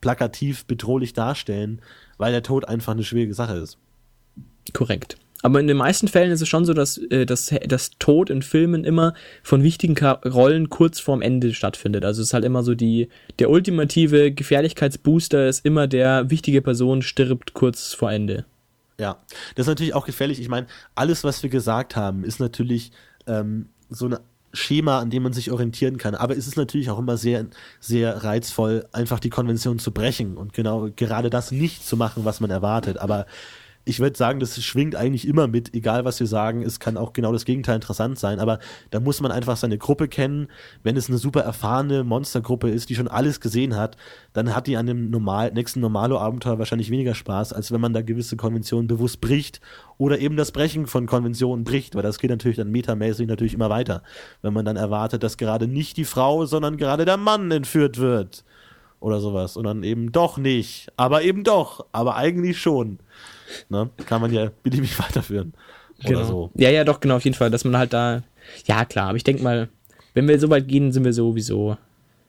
plakativ bedrohlich darstellen, weil der Tod einfach eine schwierige Sache ist. Korrekt. Aber in den meisten Fällen ist es schon so, dass äh, das, das Tod in Filmen immer von wichtigen Rollen kurz vorm Ende stattfindet. Also es ist halt immer so die, der ultimative Gefährlichkeitsbooster ist immer der wichtige Person stirbt kurz vor Ende. Ja, das ist natürlich auch gefährlich. Ich meine, alles, was wir gesagt haben, ist natürlich ähm, so eine Schema, an dem man sich orientieren kann. Aber es ist natürlich auch immer sehr, sehr reizvoll, einfach die Konvention zu brechen und genau gerade das nicht zu machen, was man erwartet. Aber ich würde sagen, das schwingt eigentlich immer mit, egal was wir sagen, es kann auch genau das Gegenteil interessant sein, aber da muss man einfach seine Gruppe kennen. Wenn es eine super erfahrene Monstergruppe ist, die schon alles gesehen hat, dann hat die an dem normal, nächsten Normalo-Abenteuer wahrscheinlich weniger Spaß, als wenn man da gewisse Konventionen bewusst bricht oder eben das Brechen von Konventionen bricht, weil das geht natürlich dann metamäßig natürlich immer weiter, wenn man dann erwartet, dass gerade nicht die Frau, sondern gerade der Mann entführt wird oder sowas. Und dann eben doch nicht, aber eben doch, aber eigentlich schon. Ne? Kann man ja beliebig [laughs] weiterführen. Oder genau. so. Ja, ja, doch, genau, auf jeden Fall, dass man halt da. Ja, klar, aber ich denke mal, wenn wir so weit gehen, sind wir sowieso.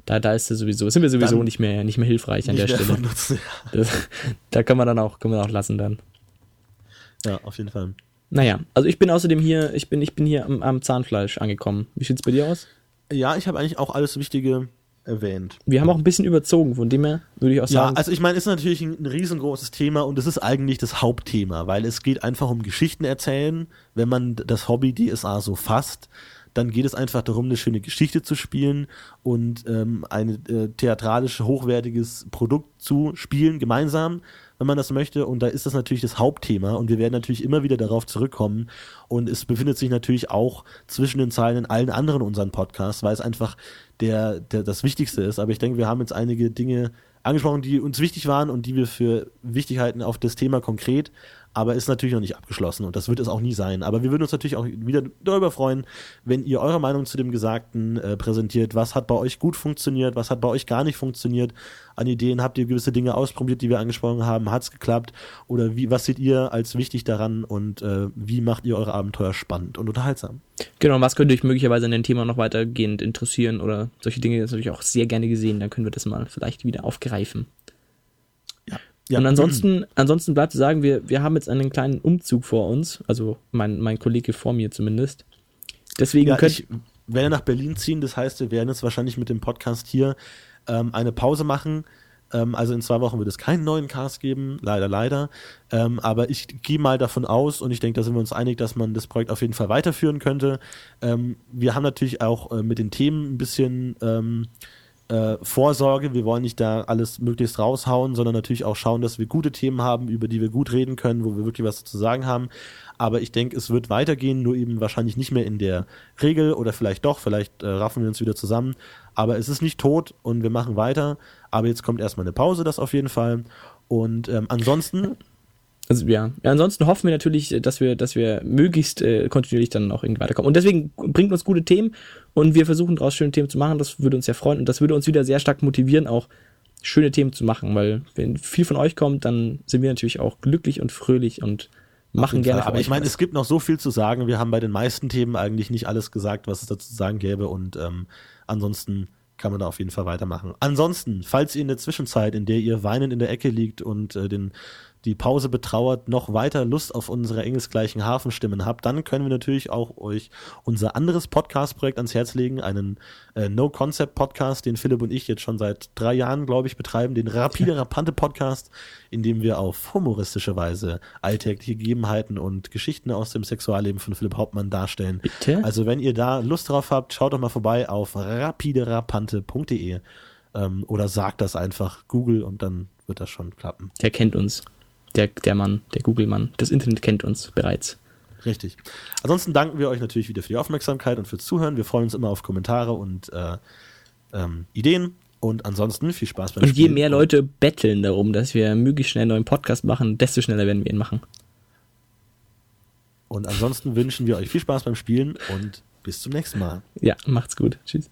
Da, da ist es sowieso, sind wir sowieso dann nicht mehr, nicht mehr hilfreich an der Stelle. Nutzen, ja. [laughs] das, da kann man dann auch, können wir auch lassen dann. Ja, auf jeden Fall. Naja, also ich bin außerdem hier, ich bin, ich bin hier am, am Zahnfleisch angekommen. Wie sieht's bei dir aus? Ja, ich habe eigentlich auch alles Wichtige erwähnt. Wir haben auch ein bisschen überzogen, von dem her würde ich auch sagen. Ja, also ich meine, es ist natürlich ein, ein riesengroßes Thema und es ist eigentlich das Hauptthema, weil es geht einfach um Geschichten erzählen. Wenn man das Hobby DSA so fasst, dann geht es einfach darum, eine schöne Geschichte zu spielen und ähm, ein äh, theatralisch hochwertiges Produkt zu spielen, gemeinsam wenn man das möchte. Und da ist das natürlich das Hauptthema und wir werden natürlich immer wieder darauf zurückkommen. Und es befindet sich natürlich auch zwischen den Zeilen in allen anderen unseren Podcasts, weil es einfach der, der das Wichtigste ist. Aber ich denke, wir haben jetzt einige Dinge angesprochen, die uns wichtig waren und die wir für wichtig halten auf das Thema konkret aber ist natürlich noch nicht abgeschlossen und das wird es auch nie sein. Aber wir würden uns natürlich auch wieder darüber freuen, wenn ihr eure Meinung zu dem Gesagten äh, präsentiert. Was hat bei euch gut funktioniert? Was hat bei euch gar nicht funktioniert? An Ideen habt ihr gewisse Dinge ausprobiert, die wir angesprochen haben? Hat es geklappt? Oder wie, was seht ihr als wichtig daran und äh, wie macht ihr eure Abenteuer spannend und unterhaltsam? Genau, was könnte euch möglicherweise an dem Thema noch weitergehend interessieren oder solche Dinge ist natürlich auch sehr gerne gesehen. Dann können wir das mal vielleicht wieder aufgreifen. Ja. Und ansonsten, [clears throat] ansonsten bleibt zu sagen, wir, wir haben jetzt einen kleinen Umzug vor uns, also mein, mein Kollege vor mir zumindest. Deswegen ja, ich werde nach Berlin ziehen, das heißt, wir werden jetzt wahrscheinlich mit dem Podcast hier ähm, eine Pause machen. Ähm, also in zwei Wochen wird es keinen neuen Cast geben, leider, leider. Ähm, aber ich gehe mal davon aus und ich denke, da sind wir uns einig, dass man das Projekt auf jeden Fall weiterführen könnte. Ähm, wir haben natürlich auch äh, mit den Themen ein bisschen ähm, äh, Vorsorge. Wir wollen nicht da alles möglichst raushauen, sondern natürlich auch schauen, dass wir gute Themen haben, über die wir gut reden können, wo wir wirklich was zu sagen haben. Aber ich denke, es wird weitergehen, nur eben wahrscheinlich nicht mehr in der Regel oder vielleicht doch, vielleicht äh, raffen wir uns wieder zusammen. Aber es ist nicht tot und wir machen weiter. Aber jetzt kommt erstmal eine Pause, das auf jeden Fall. Und ähm, ansonsten [laughs] also ja. ja, ansonsten hoffen wir natürlich, dass wir, dass wir möglichst äh, kontinuierlich dann auch irgendwie weiterkommen. Und deswegen bringt uns gute Themen und wir versuchen daraus schöne Themen zu machen. Das würde uns sehr freuen und das würde uns wieder sehr stark motivieren, auch schöne Themen zu machen, weil wenn viel von euch kommt, dann sind wir natürlich auch glücklich und fröhlich und machen gerne. Aber ich meine, es gibt noch so viel zu sagen. Wir haben bei den meisten Themen eigentlich nicht alles gesagt, was es dazu zu sagen gäbe und ähm, ansonsten kann man da auf jeden Fall weitermachen. Ansonsten, falls ihr in der Zwischenzeit, in der ihr weinend in der Ecke liegt und äh, den die Pause betrauert, noch weiter Lust auf unsere engelsgleichen Hafenstimmen habt, dann können wir natürlich auch euch unser anderes Podcast-Projekt ans Herz legen, einen äh, No-Concept-Podcast, den Philipp und ich jetzt schon seit drei Jahren, glaube ich, betreiben, den Rapide [laughs] Rapante Podcast, in dem wir auf humoristische Weise alltägliche Gegebenheiten und Geschichten aus dem Sexualleben von Philipp Hauptmann darstellen. Bitte? Also wenn ihr da Lust drauf habt, schaut doch mal vorbei auf rapiderapante.de ähm, oder sagt das einfach Google und dann wird das schon klappen. Der kennt uns. Der, der Mann, der Google-Mann. Das Internet kennt uns bereits. Richtig. Ansonsten danken wir euch natürlich wieder für die Aufmerksamkeit und fürs Zuhören. Wir freuen uns immer auf Kommentare und äh, ähm, Ideen. Und ansonsten viel Spaß beim und Spielen. Und je mehr Leute betteln darum, dass wir möglichst schnell einen neuen Podcast machen, desto schneller werden wir ihn machen. Und ansonsten wünschen wir euch viel Spaß beim Spielen und bis zum nächsten Mal. Ja, macht's gut. Tschüss.